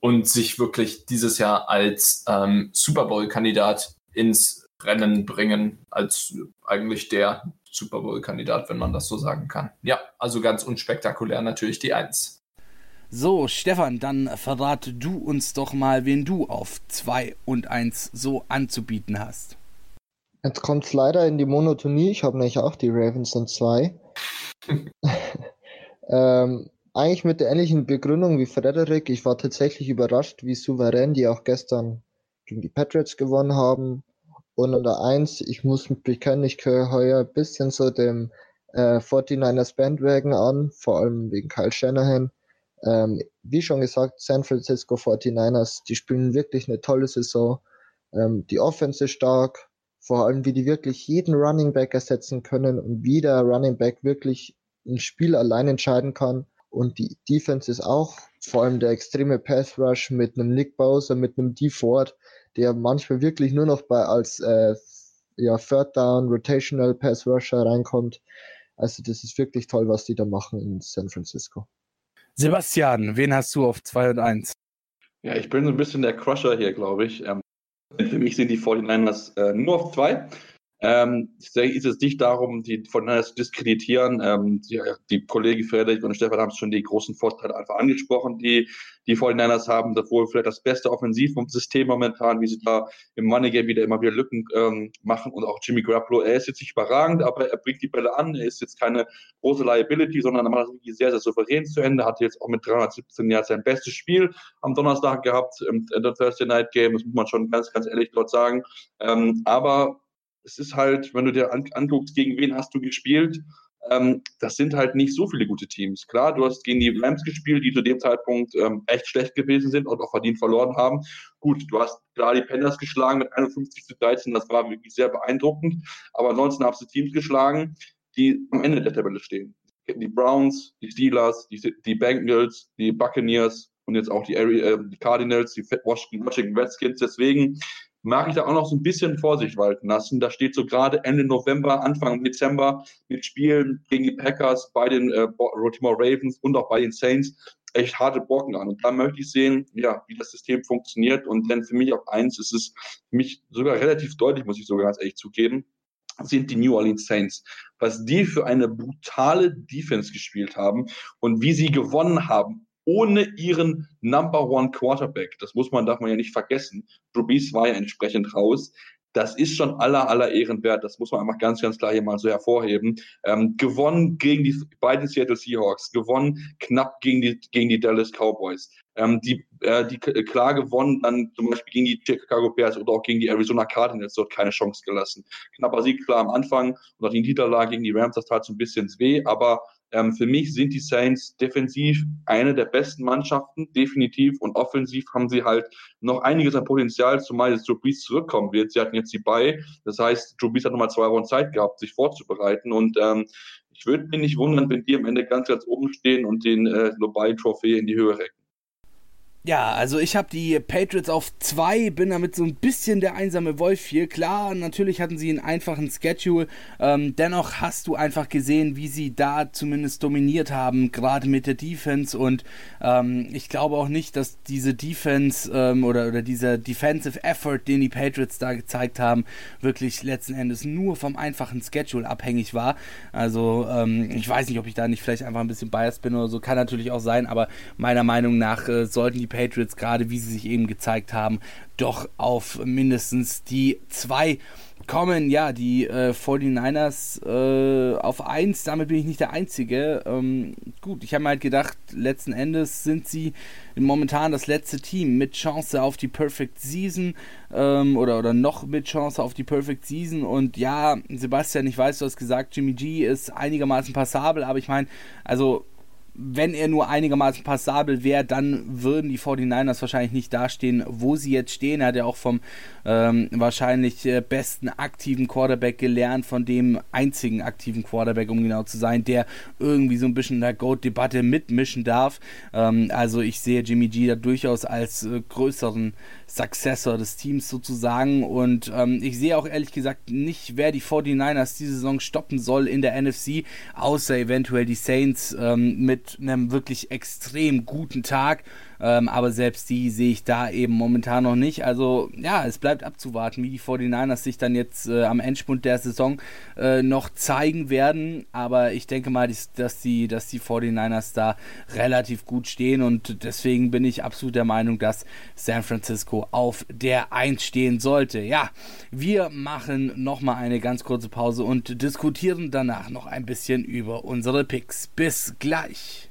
und sich wirklich dieses Jahr als ähm, Super Bowl-Kandidat ins Rennen bringen, als eigentlich der Super Bowl-Kandidat, wenn man das so sagen kann. Ja, also ganz unspektakulär natürlich die Eins. So, Stefan, dann verrat du uns doch mal, wen du auf 2 und 1 so anzubieten hast. Jetzt kommt es leider in die Monotonie. Ich habe nämlich auch die Ravens in 2. [LAUGHS] ähm, eigentlich mit der ähnlichen Begründung wie Frederik. Ich war tatsächlich überrascht, wie souverän die auch gestern gegen die Patriots gewonnen haben. Und der 1, ich muss mich bekennen, ich gehöre heuer ein bisschen so dem äh, 49ers Bandwagon an, vor allem wegen Kyle Shanahan. Ähm, wie schon gesagt, San Francisco 49ers, die spielen wirklich eine tolle Saison. Ähm, die Offense ist stark, vor allem wie die wirklich jeden Running Back ersetzen können und wie der Running Back wirklich ein Spiel allein entscheiden kann. Und die Defense ist auch, vor allem der extreme Pass Rush mit einem Nick Bowser, mit einem D Ford, der manchmal wirklich nur noch bei als äh, ja, Third Down Rotational Pass Rusher reinkommt. Also das ist wirklich toll, was die da machen in San Francisco. Sebastian, wen hast du auf 2 und 1? Ja, ich bin so ein bisschen der Crusher hier, glaube ich. Ähm, für mich sind die 49ers äh, nur auf 2. Ähm, ist es nicht darum, die voneinander zu diskreditieren. Ähm, die, die Kollegen Frederik und Stefan haben schon die großen Vorteile einfach angesprochen, die die 49ers haben, das wohl vielleicht das beste Offensivsystem momentan, wie sie da im Money Game wieder immer wieder Lücken ähm, machen und auch Jimmy Garoppolo, er ist jetzt nicht überragend, aber er bringt die Bälle an, er ist jetzt keine große Liability, sondern er macht das sehr, sehr souverän zu Ende, hat jetzt auch mit 317 Jahren sein bestes Spiel am Donnerstag gehabt, im Thursday Night Game, das muss man schon ganz, ganz ehrlich dort sagen, ähm, aber es ist halt, wenn du dir an, anguckst, gegen wen hast du gespielt, ähm, das sind halt nicht so viele gute Teams. Klar, du hast gegen die Rams gespielt, die zu dem Zeitpunkt ähm, echt schlecht gewesen sind und auch verdient verloren haben. Gut, du hast klar die Panthers geschlagen mit 51 zu 13, das war wirklich sehr beeindruckend, aber 19 hast du Teams geschlagen, die am Ende der Tabelle stehen. Die Browns, die Steelers, die, die Bengals, die Buccaneers und jetzt auch die, äh, die Cardinals, die Washington Redskins. Deswegen mag ich da auch noch so ein bisschen Vorsicht walten lassen. Da steht so gerade Ende November, Anfang Dezember mit Spielen gegen die Packers, bei den äh, Baltimore Ravens und auch bei den Saints echt harte Brocken an. Und da möchte ich sehen, ja, wie das System funktioniert. Und dann für mich auf eins ist es mich sogar relativ deutlich, muss ich sogar ganz ehrlich zugeben, sind die New Orleans Saints. Was die für eine brutale Defense gespielt haben und wie sie gewonnen haben, ohne ihren Number One Quarterback. Das muss man, darf man ja nicht vergessen. Brees war ja entsprechend raus. Das ist schon aller, aller Ehren wert. Das muss man einfach ganz, ganz klar hier mal so hervorheben. Ähm, gewonnen gegen die beiden Seattle Seahawks, gewonnen knapp gegen die, gegen die Dallas Cowboys. Ähm, die, äh, die klar gewonnen dann zum Beispiel gegen die Chicago Bears oder auch gegen die Arizona Cardinals dort keine Chance gelassen. Knapper Sieg klar am Anfang und auch die Niederlage gegen die Rams, das tat so ein bisschen weh, aber ähm, für mich sind die Saints defensiv eine der besten Mannschaften, definitiv. Und offensiv haben sie halt noch einiges an Potenzial, zumal jetzt Drew zurückkommen wird. Sie hatten jetzt die bei. Das heißt, Drew hat nochmal zwei Wochen Zeit gehabt, sich vorzubereiten. Und ähm, ich würde mich nicht wundern, wenn die am Ende ganz, ganz oben stehen und den äh, Global-Trophäe in die Höhe recken. Ja, also ich habe die Patriots auf zwei, bin damit so ein bisschen der einsame Wolf hier. Klar, natürlich hatten sie einen einfachen Schedule. Ähm, dennoch hast du einfach gesehen, wie sie da zumindest dominiert haben, gerade mit der Defense. Und ähm, ich glaube auch nicht, dass diese Defense ähm, oder, oder dieser Defensive Effort, den die Patriots da gezeigt haben, wirklich letzten Endes nur vom einfachen Schedule abhängig war. Also ähm, ich weiß nicht, ob ich da nicht vielleicht einfach ein bisschen biased bin oder so. Kann natürlich auch sein, aber meiner Meinung nach äh, sollten die Patriots, gerade wie sie sich eben gezeigt haben, doch auf mindestens die zwei kommen. Ja, die äh, 49ers äh, auf 1, damit bin ich nicht der Einzige. Ähm, gut, ich habe mir halt gedacht, letzten Endes sind sie momentan das letzte Team mit Chance auf die Perfect Season ähm, oder, oder noch mit Chance auf die Perfect Season. Und ja, Sebastian, ich weiß, du hast gesagt, Jimmy G ist einigermaßen passabel, aber ich meine, also wenn er nur einigermaßen passabel wäre, dann würden die 49ers wahrscheinlich nicht dastehen, wo sie jetzt stehen. Er hat ja auch vom ähm, wahrscheinlich äh, besten aktiven Quarterback gelernt, von dem einzigen aktiven Quarterback, um genau zu sein, der irgendwie so ein bisschen in der Goat-Debatte mitmischen darf. Ähm, also ich sehe Jimmy G da durchaus als äh, größeren Successor des Teams sozusagen. Und ähm, ich sehe auch ehrlich gesagt nicht, wer die 49ers diese Saison stoppen soll in der NFC, außer eventuell die Saints ähm, mit einem wirklich extrem guten Tag. Ähm, aber selbst die sehe ich da eben momentan noch nicht. Also ja, es bleibt abzuwarten, wie die 49ers sich dann jetzt äh, am Endspurt der Saison äh, noch zeigen werden. Aber ich denke mal, dass die, dass die 49ers da relativ gut stehen und deswegen bin ich absolut der Meinung, dass San Francisco auf der 1 stehen sollte. Ja, wir machen nochmal eine ganz kurze Pause und diskutieren danach noch ein bisschen über unsere Picks. Bis gleich.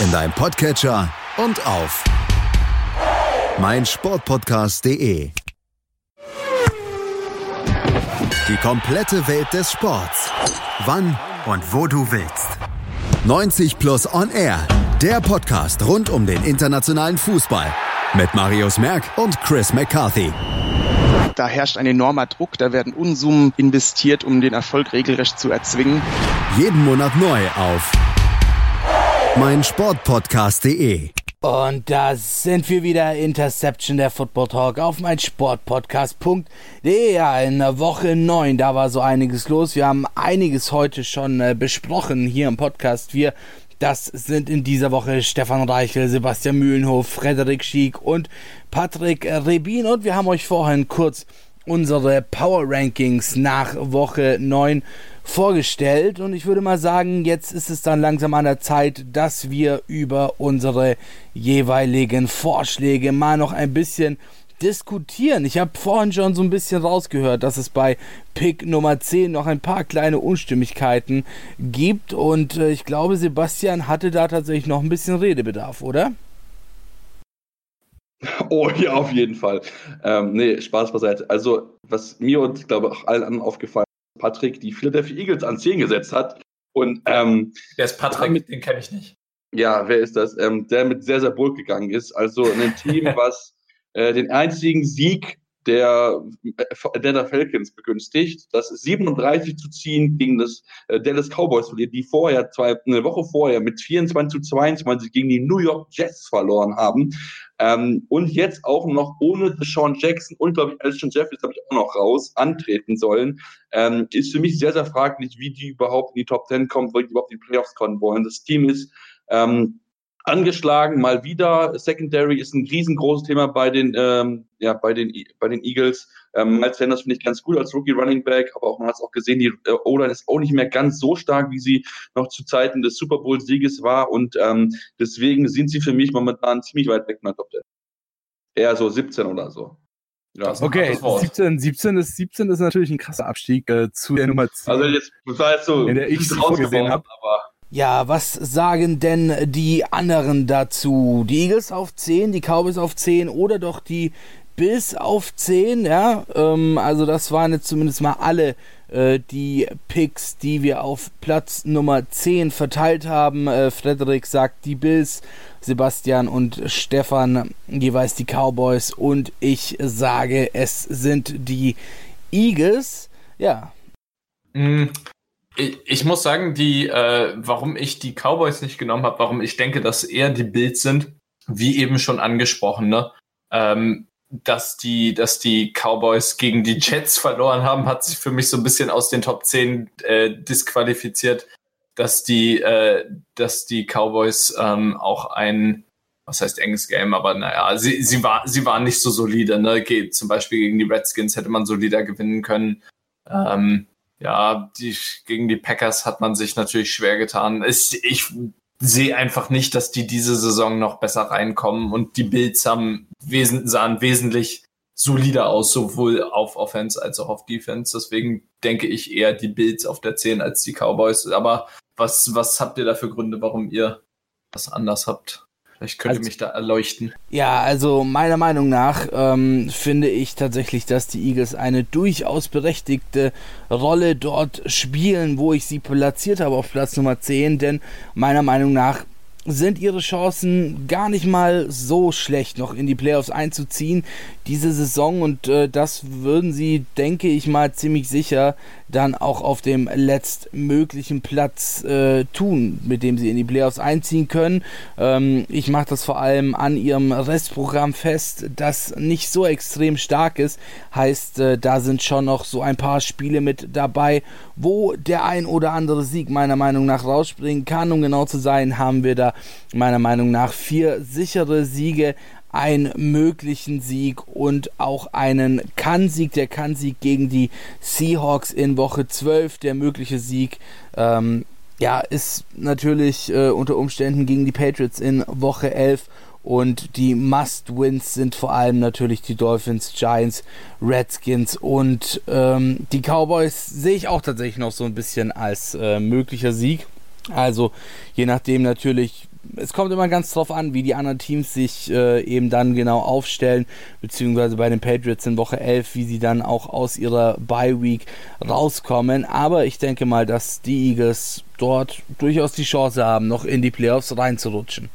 in deinem Podcatcher und auf meinsportpodcast.de. Die komplette Welt des Sports. Wann und wo du willst. 90 Plus On Air. Der Podcast rund um den internationalen Fußball. Mit Marius Merck und Chris McCarthy. Da herrscht ein enormer Druck, da werden Unsummen investiert, um den Erfolg regelrecht zu erzwingen. Jeden Monat neu auf meinsportpodcast.de. Und da sind wir wieder, Interception der Football Talk auf mein Sportpodcast.de. Ja, in Woche 9, da war so einiges los. Wir haben einiges heute schon äh, besprochen hier im Podcast. Wir, das sind in dieser Woche Stefan Reichel, Sebastian Mühlenhof, Frederik Schiek und Patrick Rebin. Und wir haben euch vorhin kurz unsere Power Rankings nach Woche 9 vorgestellt und ich würde mal sagen, jetzt ist es dann langsam an der Zeit, dass wir über unsere jeweiligen Vorschläge mal noch ein bisschen diskutieren. Ich habe vorhin schon so ein bisschen rausgehört, dass es bei Pick Nummer 10 noch ein paar kleine Unstimmigkeiten gibt und äh, ich glaube, Sebastian hatte da tatsächlich noch ein bisschen Redebedarf, oder? Oh ja, auf jeden Fall. Ähm, nee, Spaß beiseite. Also, was mir und ich glaube auch allen anderen aufgefallen ist, Patrick die Philadelphia Eagles an 10 gesetzt hat. Und, ähm, Wer ist Patrick? Damit, den kenne ich nicht. Ja, wer ist das? Ähm, der mit sehr, sehr bold gegangen ist. Also ein Team, [LAUGHS] was äh, den einzigen Sieg der Atlanta Falcons begünstigt, das 37 zu ziehen gegen das äh, Dallas Cowboys verliert, die vorher, zwei, eine Woche vorher mit 24 zu 22 gegen die New York Jets verloren haben. Ähm, und jetzt auch noch ohne Sean Jackson und, glaube ich, Alshon Jeffries habe ich auch noch raus, antreten sollen, ähm, ist für mich sehr, sehr fraglich, wie die überhaupt in die Top 10 kommen, weil die überhaupt in die Playoffs kommen wollen. Das Team ist ähm, angeschlagen, mal wieder. Secondary ist ein riesengroßes Thema bei den, ähm, ja, bei den, bei den Eagles. Ähm, Miles Sanders finde ich ganz gut als Rookie Running Back, aber auch man hat es auch gesehen, die äh, O-Line ist auch nicht mehr ganz so stark, wie sie noch zu Zeiten des Super Bowl Sieges war und ähm, deswegen sind sie für mich momentan ziemlich weit weg von der Top 10. Eher so 17 oder so. Ja, okay, 17, 17, ist, 17 ist natürlich ein krasser Abstieg äh, zu der Nummer 10. Also jetzt, das war jetzt so, in der ich es vorgesehen habe. Ja, was sagen denn die anderen dazu? Die Eagles auf 10, die Cowboys auf 10 oder doch die Bills auf 10, ja? Ähm, also das waren jetzt zumindest mal alle äh, die Picks, die wir auf Platz Nummer 10 verteilt haben. Äh, Frederik sagt die Bills, Sebastian und Stefan jeweils die Cowboys und ich sage, es sind die Eagles. Ja. Mm, ich, ich muss sagen, die, äh, warum ich die Cowboys nicht genommen habe, warum ich denke, dass eher die Bills sind, wie eben schon angesprochen, ne? Ähm, dass die, dass die Cowboys gegen die Jets verloren haben, hat sich für mich so ein bisschen aus den Top 10 äh, disqualifiziert, dass die, äh, dass die Cowboys ähm, auch ein, was heißt enges Game, aber naja, sie, sie, war, sie waren nicht so solide, ne? Geht zum Beispiel gegen die Redskins hätte man solider gewinnen können. Ähm, ja, die, gegen die Packers hat man sich natürlich schwer getan. Ich, ich sehe einfach nicht, dass die diese Saison noch besser reinkommen und die Bills haben wesen, sahen wesentlich solider aus, sowohl auf Offense als auch auf Defense. Deswegen denke ich eher die Bills auf der 10 als die Cowboys. Aber was, was habt ihr da für Gründe, warum ihr das anders habt? Vielleicht könnte also, mich da erleuchten. Ja, also meiner Meinung nach ähm, finde ich tatsächlich, dass die Eagles eine durchaus berechtigte Rolle dort spielen, wo ich sie platziert habe auf Platz Nummer 10, denn meiner Meinung nach sind ihre Chancen gar nicht mal so schlecht, noch in die Playoffs einzuziehen diese Saison und äh, das würden sie, denke ich mal, ziemlich sicher dann auch auf dem letztmöglichen Platz äh, tun, mit dem sie in die Playoffs einziehen können. Ähm, ich mache das vor allem an ihrem Restprogramm fest, das nicht so extrem stark ist. Heißt, äh, da sind schon noch so ein paar Spiele mit dabei, wo der ein oder andere Sieg meiner Meinung nach rausspringen kann. Um genau zu sein, haben wir da meiner Meinung nach vier sichere Siege einen möglichen Sieg und auch einen Kann-Sieg. Der Kann-Sieg gegen die Seahawks in Woche 12, der mögliche Sieg. Ähm, ja, ist natürlich äh, unter Umständen gegen die Patriots in Woche 11 und die Must-Wins sind vor allem natürlich die Dolphins, Giants, Redskins und ähm, die Cowboys sehe ich auch tatsächlich noch so ein bisschen als äh, möglicher Sieg. Also je nachdem natürlich, es kommt immer ganz drauf an, wie die anderen Teams sich äh, eben dann genau aufstellen, beziehungsweise bei den Patriots in Woche 11, wie sie dann auch aus ihrer Bye Week rauskommen. Aber ich denke mal, dass die Eagles dort durchaus die Chance haben, noch in die Playoffs reinzurutschen.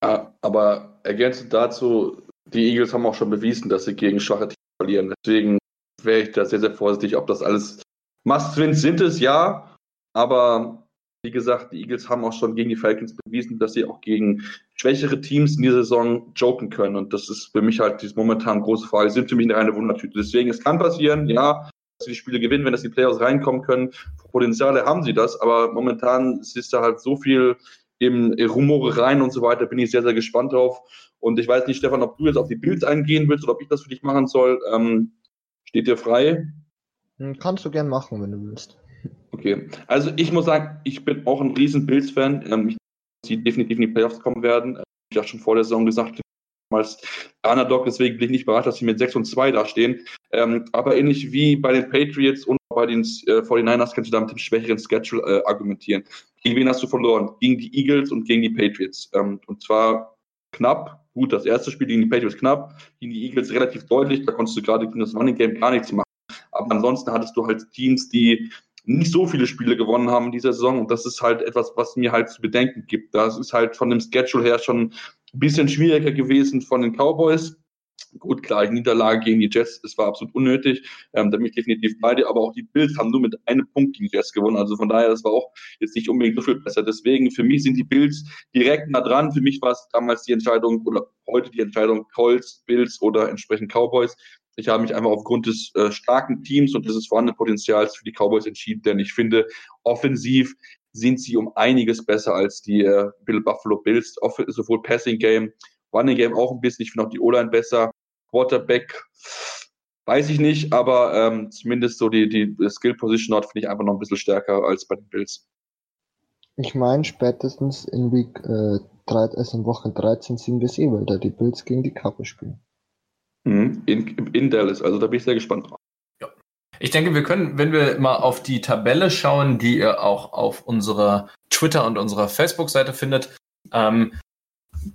Aber ergänzend dazu, die Eagles haben auch schon bewiesen, dass sie gegen schwache Teams verlieren. Deswegen wäre ich da sehr, sehr vorsichtig, ob das alles Must-Wins sind es, ja. Aber wie gesagt, die Eagles haben auch schon gegen die Falcons bewiesen, dass sie auch gegen schwächere Teams in dieser Saison joken können. Und das ist für mich halt die momentan große Frage. Sie sind für mich eine reine Wundertüte. Deswegen, es kann passieren, ja, dass sie die Spiele gewinnen, wenn das die Playoffs reinkommen können. Potenziale haben sie das, aber momentan ist da halt so viel im Rumore rein und so weiter. Bin ich sehr, sehr gespannt drauf. Und ich weiß nicht, Stefan, ob du jetzt auf die Bills eingehen willst oder ob ich das für dich machen soll. Ähm, steht dir frei. Hm, kannst du gern machen, wenn du willst. Okay, also ich muss sagen, ich bin auch ein riesen Bills-Fan. Ähm, ich sie definitiv in die Playoffs kommen werden. Ähm, ich habe schon vor der Saison gesagt, als Underdog, deswegen bin ich nicht bereit, dass sie mit 6 und 2 dastehen. Ähm, aber ähnlich wie bei den Patriots und bei den äh, 49ers kannst du da mit dem schwächeren Schedule äh, argumentieren. Gegen wen hast du verloren? Gegen die Eagles und gegen die Patriots. Ähm, und zwar knapp. Gut, das erste Spiel gegen die Patriots knapp, gegen die Eagles relativ deutlich. Da konntest du gerade gegen das Running Game gar nichts machen. Aber ansonsten hattest du halt Teams, die nicht so viele Spiele gewonnen haben in dieser Saison. Und das ist halt etwas, was mir halt zu bedenken gibt. Das ist halt von dem Schedule her schon ein bisschen schwieriger gewesen von den Cowboys. Gut, klar, Niederlage gegen die Jets, das war absolut unnötig. Ähm, da bin ich definitiv bei dir. Aber auch die Bills haben nur mit einem Punkt gegen die Jets gewonnen. Also von daher, das war auch jetzt nicht unbedingt so viel besser. Deswegen, für mich sind die Bills direkt nah dran. Für mich war es damals die Entscheidung oder heute die Entscheidung Colts, Bills oder entsprechend Cowboys. Ich habe mich einfach aufgrund des äh, starken Teams und des vorhandenen Potenzials für die Cowboys entschieden, denn ich finde, offensiv sind sie um einiges besser als die äh, Bill Buffalo Bills, sowohl Passing Game, Running Game auch ein bisschen. Ich finde auch die O-Line besser. Quarterback weiß ich nicht, aber ähm, zumindest so die, die Skill Position dort finde ich einfach noch ein bisschen stärker als bei den Bills. Ich meine, spätestens in Week äh, 3, also in Woche 13 sind wir es eh, weil da die Bills gegen die Kappe spielen. Mhm, in, in Dallas, also da bin ich sehr gespannt drauf. Ja. Ich denke, wir können, wenn wir mal auf die Tabelle schauen, die ihr auch auf unserer Twitter und unserer Facebook-Seite findet, ähm,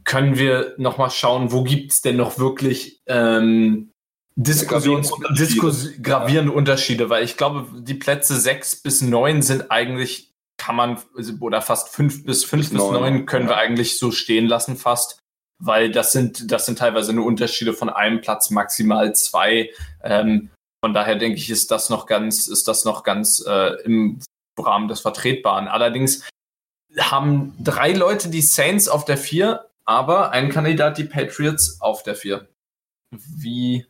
können wir nochmal schauen, wo gibt es denn noch wirklich ähm, Diskussions Diskus gravierende Unterschiede, weil ich glaube, die Plätze 6 bis 9 sind eigentlich, kann man, oder fast 5 bis 5 bis 9 können ja. wir eigentlich so stehen lassen fast, weil das sind, das sind teilweise nur Unterschiede von einem Platz, maximal zwei. Ähm, von daher denke ich, ist das noch ganz, ist das noch ganz äh, im Rahmen des Vertretbaren. Allerdings haben drei Leute die Saints auf der 4 aber ein Kandidat die Patriots auf der 4. Wie,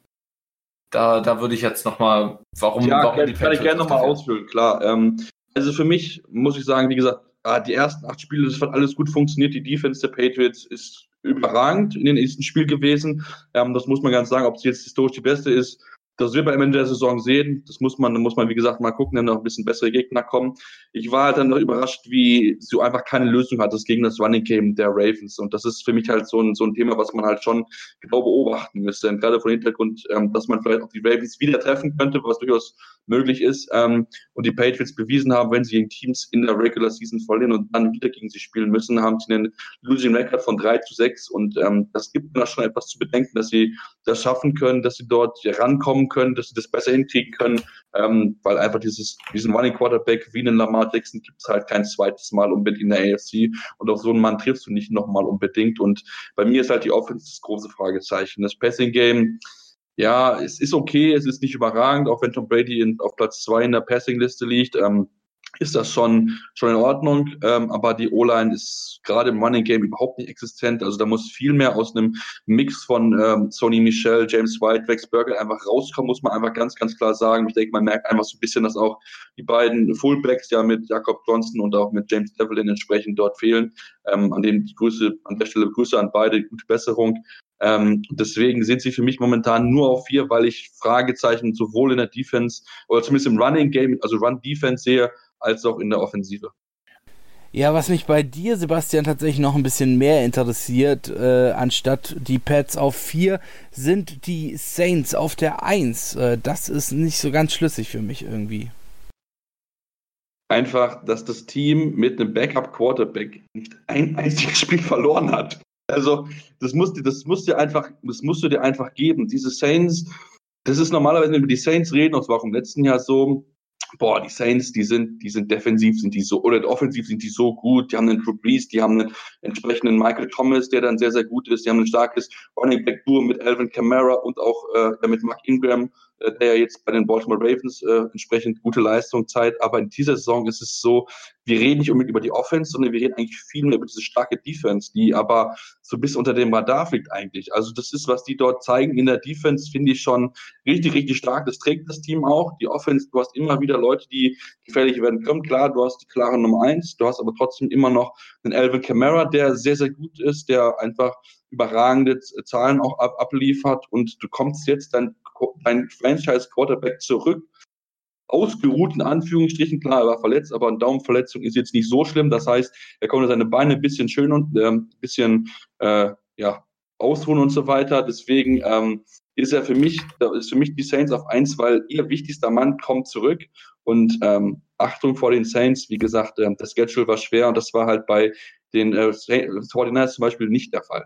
da, da würde ich jetzt nochmal, warum, ja, warum kann, die Patriots kann ich gerne nochmal ausfüllen, klar. Ähm, also für mich muss ich sagen, wie gesagt, ah, die ersten acht Spiele, das hat alles gut funktioniert. Die Defense der Patriots ist überragend in den ersten Spiel gewesen. Ähm, das muss man ganz sagen, ob sie jetzt historisch die beste ist, das wird man am Ende der Saison sehen. Das muss man, da muss man, wie gesagt, mal gucken, wenn noch ein bisschen bessere Gegner kommen. Ich war halt dann noch überrascht, wie so einfach keine Lösung hat, das gegen das Running Game der Ravens. Und das ist für mich halt so ein, so ein Thema, was man halt schon genau beobachten müsste. Und gerade von Hintergrund, ähm, dass man vielleicht auch die Ravens wieder treffen könnte, was durchaus möglich ist. Ähm, und die Patriots bewiesen haben, wenn sie gegen Teams in der Regular Season verlieren und dann wieder gegen sie spielen müssen, haben sie einen Losing Record von 3 zu 6. Und ähm, das gibt mir schon etwas zu bedenken, dass sie das schaffen können, dass sie dort rankommen können, dass sie das besser hinkriegen können, ähm, weil einfach dieses, diesen Running Quarterback wie einen Lamar Jackson gibt es halt kein zweites Mal unbedingt in der AFC und auf so einen Mann triffst du nicht nochmal unbedingt und bei mir ist halt die Offense das große Fragezeichen. Das Passing Game, ja, es ist okay, es ist nicht überragend, auch wenn Tom Brady in, auf Platz zwei in der Passing-Liste liegt. Ähm, ist das schon, schon in Ordnung. Ähm, aber die O-Line ist gerade im Running Game überhaupt nicht existent. Also da muss viel mehr aus einem Mix von ähm, Sony Michel, James White, Rex Burger einfach rauskommen, muss man einfach ganz, ganz klar sagen. Ich denke, man merkt einfach so ein bisschen, dass auch die beiden Fullbacks ja mit Jakob Johnson und auch mit James Devlin entsprechend dort fehlen. Ähm, an dem die Grüße, an der Stelle Grüße an beide, gute Besserung. Ähm, deswegen sind sie für mich momentan nur auf vier, weil ich Fragezeichen sowohl in der Defense oder zumindest im Running Game, also Run Defense sehe, als auch in der Offensive. Ja, was mich bei dir, Sebastian, tatsächlich noch ein bisschen mehr interessiert, äh, anstatt die Pets auf 4, sind die Saints auf der 1. Äh, das ist nicht so ganz schlüssig für mich irgendwie. Einfach, dass das Team mit einem Backup-Quarterback nicht ein einziges Spiel verloren hat. Also, das musst, das musst dir einfach, das musst du dir einfach geben. Diese Saints, das ist normalerweise, wenn wir die Saints reden, das war auch im letzten Jahr so, boah, die Saints, die sind, die sind defensiv, sind die so, oder offensiv sind die so gut, die haben einen Drew Brees, die haben einen entsprechenden Michael Thomas, der dann sehr, sehr gut ist, die haben ein starkes Running Back Duo mit Alvin Kamara und auch äh, mit Mark Ingram, äh, der jetzt bei den Baltimore Ravens äh, entsprechend gute Leistung zeigt. Aber in dieser Saison ist es so, wir reden nicht unbedingt über die Offense, sondern wir reden eigentlich viel mehr über diese starke Defense, die aber so bis unter dem Radar fliegt eigentlich. Also das ist, was die dort zeigen in der Defense, finde ich schon richtig, richtig stark. Das trägt das Team auch. Die Offense, du hast immer wieder Leute, die gefährlich werden können. Klar, du hast die klare Nummer eins, du hast aber trotzdem immer noch einen Alvin Kamara, der sehr, sehr gut ist, der einfach überragende Zahlen auch ab, abliefert und du kommst jetzt dein, dein Franchise Quarterback zurück, ausgeruht in Anführungsstrichen, klar, er war verletzt, aber eine Daumenverletzung ist jetzt nicht so schlimm. Das heißt, er konnte seine Beine ein bisschen schön und äh, ein bisschen äh, ja, ausruhen und so weiter. Deswegen ähm, ist er für mich, ist für mich die Saints auf eins, weil ihr wichtigster Mann kommt zurück und ähm, Achtung vor den Saints, wie gesagt, äh, das Schedule war schwer und das war halt bei den äh, 49ers zum Beispiel nicht der Fall.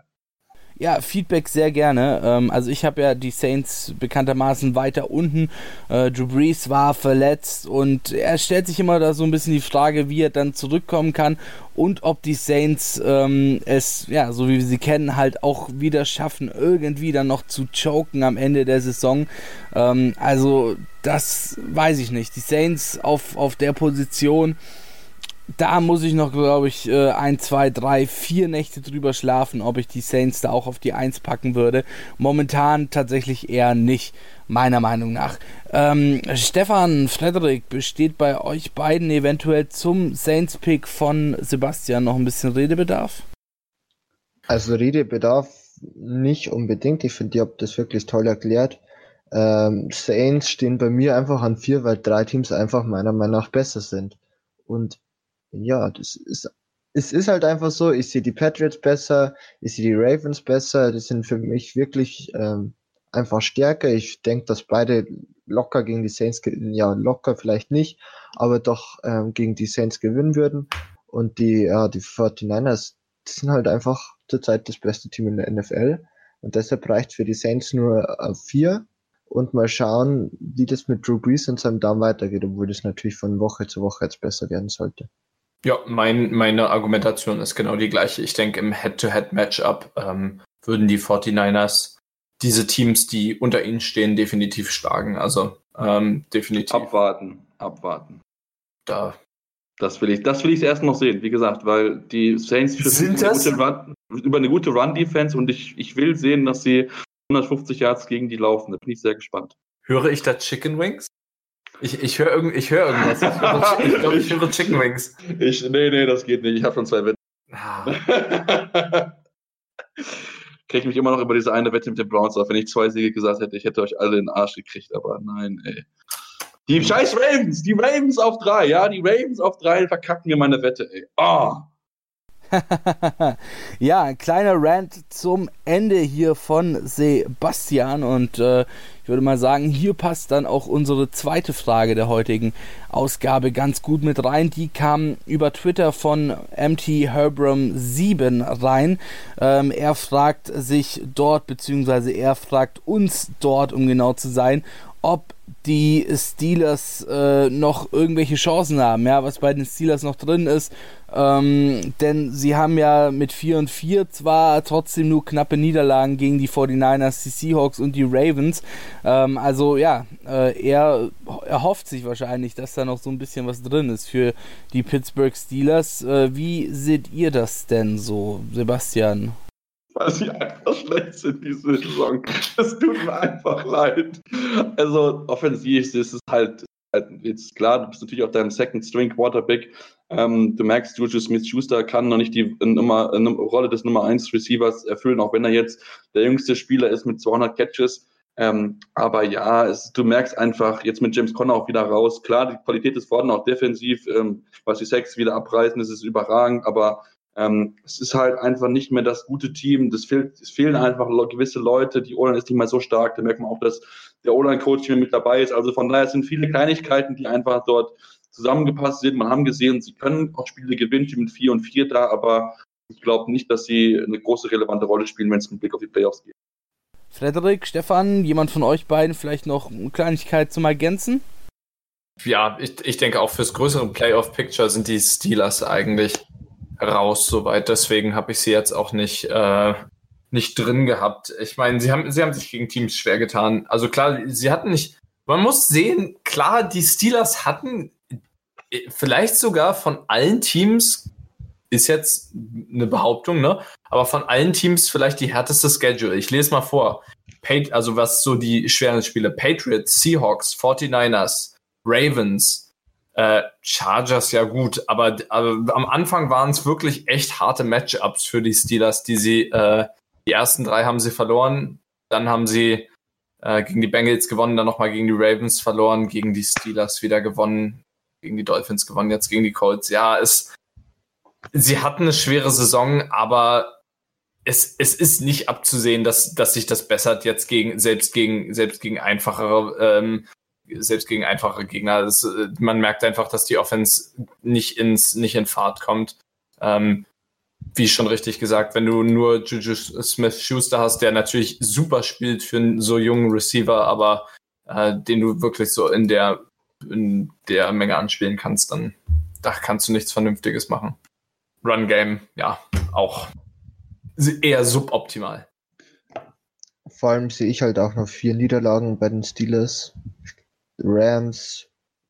Ja, Feedback sehr gerne. Ähm, also ich habe ja die Saints bekanntermaßen weiter unten. Äh, Drew Brees war verletzt und er stellt sich immer da so ein bisschen die Frage, wie er dann zurückkommen kann und ob die Saints ähm, es, ja, so wie wir sie kennen, halt auch wieder schaffen, irgendwie dann noch zu choken am Ende der Saison. Ähm, also das weiß ich nicht. Die Saints auf, auf der Position da muss ich noch, glaube ich, äh, ein, zwei, drei, vier Nächte drüber schlafen, ob ich die Saints da auch auf die Eins packen würde. Momentan tatsächlich eher nicht, meiner Meinung nach. Ähm, Stefan, Frederik, besteht bei euch beiden eventuell zum Saints-Pick von Sebastian noch ein bisschen Redebedarf? Also Redebedarf nicht unbedingt. Ich finde, ihr habt das wirklich toll erklärt. Ähm, Saints stehen bei mir einfach an vier, weil drei Teams einfach meiner Meinung nach besser sind. Und ja, das ist, es ist halt einfach so, ich sehe die Patriots besser, ich sehe die Ravens besser, das sind für mich wirklich ähm, einfach stärker. Ich denke, dass beide locker gegen die Saints, ja, locker vielleicht nicht, aber doch ähm, gegen die Saints gewinnen würden. Und die, ja, die 49ers, die sind halt einfach zurzeit das beste Team in der NFL. Und deshalb reicht für die Saints nur äh, vier. Und mal schauen, wie das mit Drew Brees und seinem Darm weitergeht, obwohl das natürlich von Woche zu Woche jetzt besser werden sollte. Ja, mein, meine Argumentation ist genau die gleiche. Ich denke, im Head-to-Head-Matchup ähm, würden die 49ers diese Teams, die unter ihnen stehen, definitiv schlagen. Also ähm, definitiv. Abwarten, abwarten. Da. Das will ich, das will ich erst noch sehen, wie gesagt, weil die Saints Sind das? Run, über eine gute Run-Defense und ich, ich will sehen, dass sie 150 Yards gegen die laufen. Da bin ich sehr gespannt. Höre ich da Chicken Wings? Ich, ich höre irgend, ich hör irgendwas. Ich glaube, ich, glaub, ich höre Chicken Wings. Ich, nee, nee, das geht nicht. Ich habe schon zwei Wetten. Ah. [LAUGHS] Kriege mich immer noch über diese eine Wette mit den Browns auf. Wenn ich zwei Siege gesagt hätte, ich hätte euch alle in den Arsch gekriegt, aber nein, ey. Die scheiß Ravens, die Ravens auf drei, ja, die Ravens auf drei verkacken mir meine Wette, ey. Oh. [LAUGHS] ja, ein kleiner Rant zum Ende hier von Sebastian und äh, ich würde mal sagen, hier passt dann auch unsere zweite Frage der heutigen Ausgabe ganz gut mit rein. Die kam über Twitter von MT Herbram7 rein. Ähm, er fragt sich dort, beziehungsweise er fragt uns dort, um genau zu sein, ob die Steelers äh, noch irgendwelche Chancen haben, ja, was bei den Steelers noch drin ist. Ähm, denn sie haben ja mit 4 und 4 zwar trotzdem nur knappe Niederlagen gegen die 49ers, die Seahawks und die Ravens. Ähm, also ja, äh, er erhofft sich wahrscheinlich, dass da noch so ein bisschen was drin ist für die Pittsburgh Steelers. Äh, wie seht ihr das denn so, Sebastian? Weil sie einfach schlecht sind diese Saison. Es tut mir einfach leid. Also offensiv ist es halt, halt jetzt klar, du bist natürlich auch dein Second String Quarterback. Ähm, du merkst, Juju Smith-Schuster kann noch nicht die Nummer, Rolle des Nummer 1 Receivers erfüllen, auch wenn er jetzt der jüngste Spieler ist mit 200 Catches. Ähm, aber ja, es, du merkst einfach jetzt mit James Conner auch wieder raus. Klar, die Qualität ist vorhanden, auch defensiv, ähm, was die Sex wieder abreißen, das ist überragend, aber ähm, es ist halt einfach nicht mehr das gute Team. Das fehlt, es fehlen einfach gewisse Leute. Die O-Line ist nicht mehr so stark. Da merkt man auch, dass der O-Line-Coach hier mit dabei ist. Also von daher sind viele Kleinigkeiten, die einfach dort zusammengepasst sind. Man haben gesehen, sie können auch Spiele gewinnen, die mit 4 und 4 da, aber ich glaube nicht, dass sie eine große relevante Rolle spielen, wenn es mit Blick auf die Playoffs geht. Frederik, Stefan, jemand von euch beiden vielleicht noch eine Kleinigkeit zum Ergänzen? Ja, ich, ich denke auch fürs größere Playoff-Picture sind die Steelers eigentlich raus soweit. Deswegen habe ich sie jetzt auch nicht, äh, nicht drin gehabt. Ich meine, sie haben, sie haben sich gegen Teams schwer getan. Also klar, sie hatten nicht man muss sehen, klar, die Steelers hatten äh, vielleicht sogar von allen Teams, ist jetzt eine Behauptung, ne? Aber von allen Teams vielleicht die härteste Schedule. Ich lese mal vor. also was so die schweren Spiele. Patriots, Seahawks, 49ers, Ravens, äh, Chargers ja gut, aber, aber am Anfang waren es wirklich echt harte Matchups für die Steelers, die sie, äh, die ersten drei haben sie verloren, dann haben sie äh, gegen die Bengals gewonnen, dann nochmal gegen die Ravens verloren, gegen die Steelers wieder gewonnen, gegen die Dolphins gewonnen, jetzt gegen die Colts. Ja, es, sie hatten eine schwere Saison, aber es, es ist nicht abzusehen, dass, dass sich das bessert jetzt gegen, selbst gegen, selbst gegen einfachere, ähm, selbst gegen einfache Gegner. Das, äh, man merkt einfach, dass die Offense nicht ins, nicht in Fahrt kommt. Ähm, wie schon richtig gesagt, wenn du nur Juju Smith-Schuster hast, der natürlich super spielt für einen so jungen Receiver, aber äh, den du wirklich so in der, in der Menge anspielen kannst, dann da kannst du nichts Vernünftiges machen. Run Game, ja, auch eher suboptimal. Vor allem sehe ich halt auch noch vier Niederlagen bei den Steelers. Rams,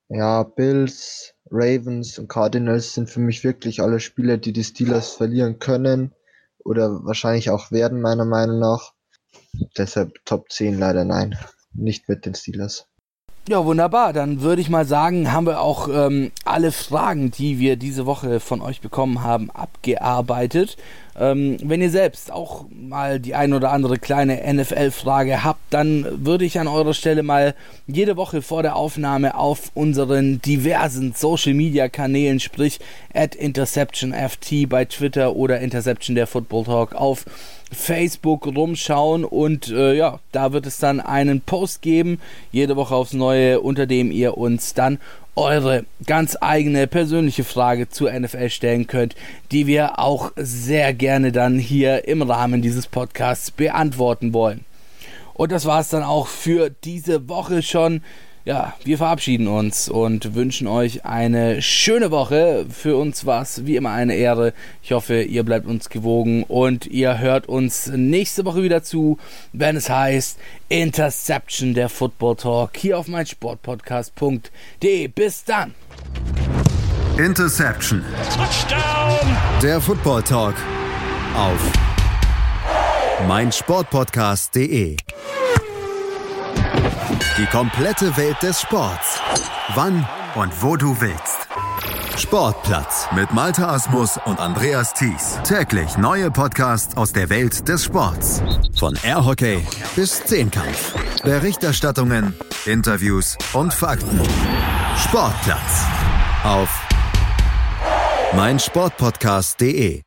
ja, Bills, Ravens und Cardinals sind für mich wirklich alle Spieler, die die Steelers verlieren können oder wahrscheinlich auch werden, meiner Meinung nach. Deshalb Top 10 leider nein, nicht mit den Steelers. Ja, wunderbar. Dann würde ich mal sagen, haben wir auch ähm, alle Fragen, die wir diese Woche von euch bekommen haben, abgearbeitet. Ähm, wenn ihr selbst auch mal die ein oder andere kleine NFL-Frage habt, dann würde ich an eurer Stelle mal jede Woche vor der Aufnahme auf unseren diversen Social-Media-Kanälen, sprich at InterceptionFT bei Twitter oder Interception der Football Talk auf Facebook rumschauen und äh, ja, da wird es dann einen Post geben, jede Woche aufs Neue, unter dem ihr uns dann eure ganz eigene persönliche Frage zur NFL stellen könnt, die wir auch sehr gerne dann hier im Rahmen dieses Podcasts beantworten wollen. Und das war es dann auch für diese Woche schon ja, wir verabschieden uns und wünschen euch eine schöne Woche. Für uns war es wie immer eine Ehre. Ich hoffe, ihr bleibt uns gewogen und ihr hört uns nächste Woche wieder zu, wenn es heißt Interception der Football Talk hier auf meinsportpodcast.de. Bis dann. Interception. Touchdown. Der Football Talk auf meinsportpodcast.de. Die komplette Welt des Sports. Wann und wo du willst. Sportplatz mit Malta Asmus und Andreas Thies. Täglich neue Podcasts aus der Welt des Sports. Von Airhockey bis Zehnkampf. Berichterstattungen, Interviews und Fakten. Sportplatz auf meinsportpodcast.de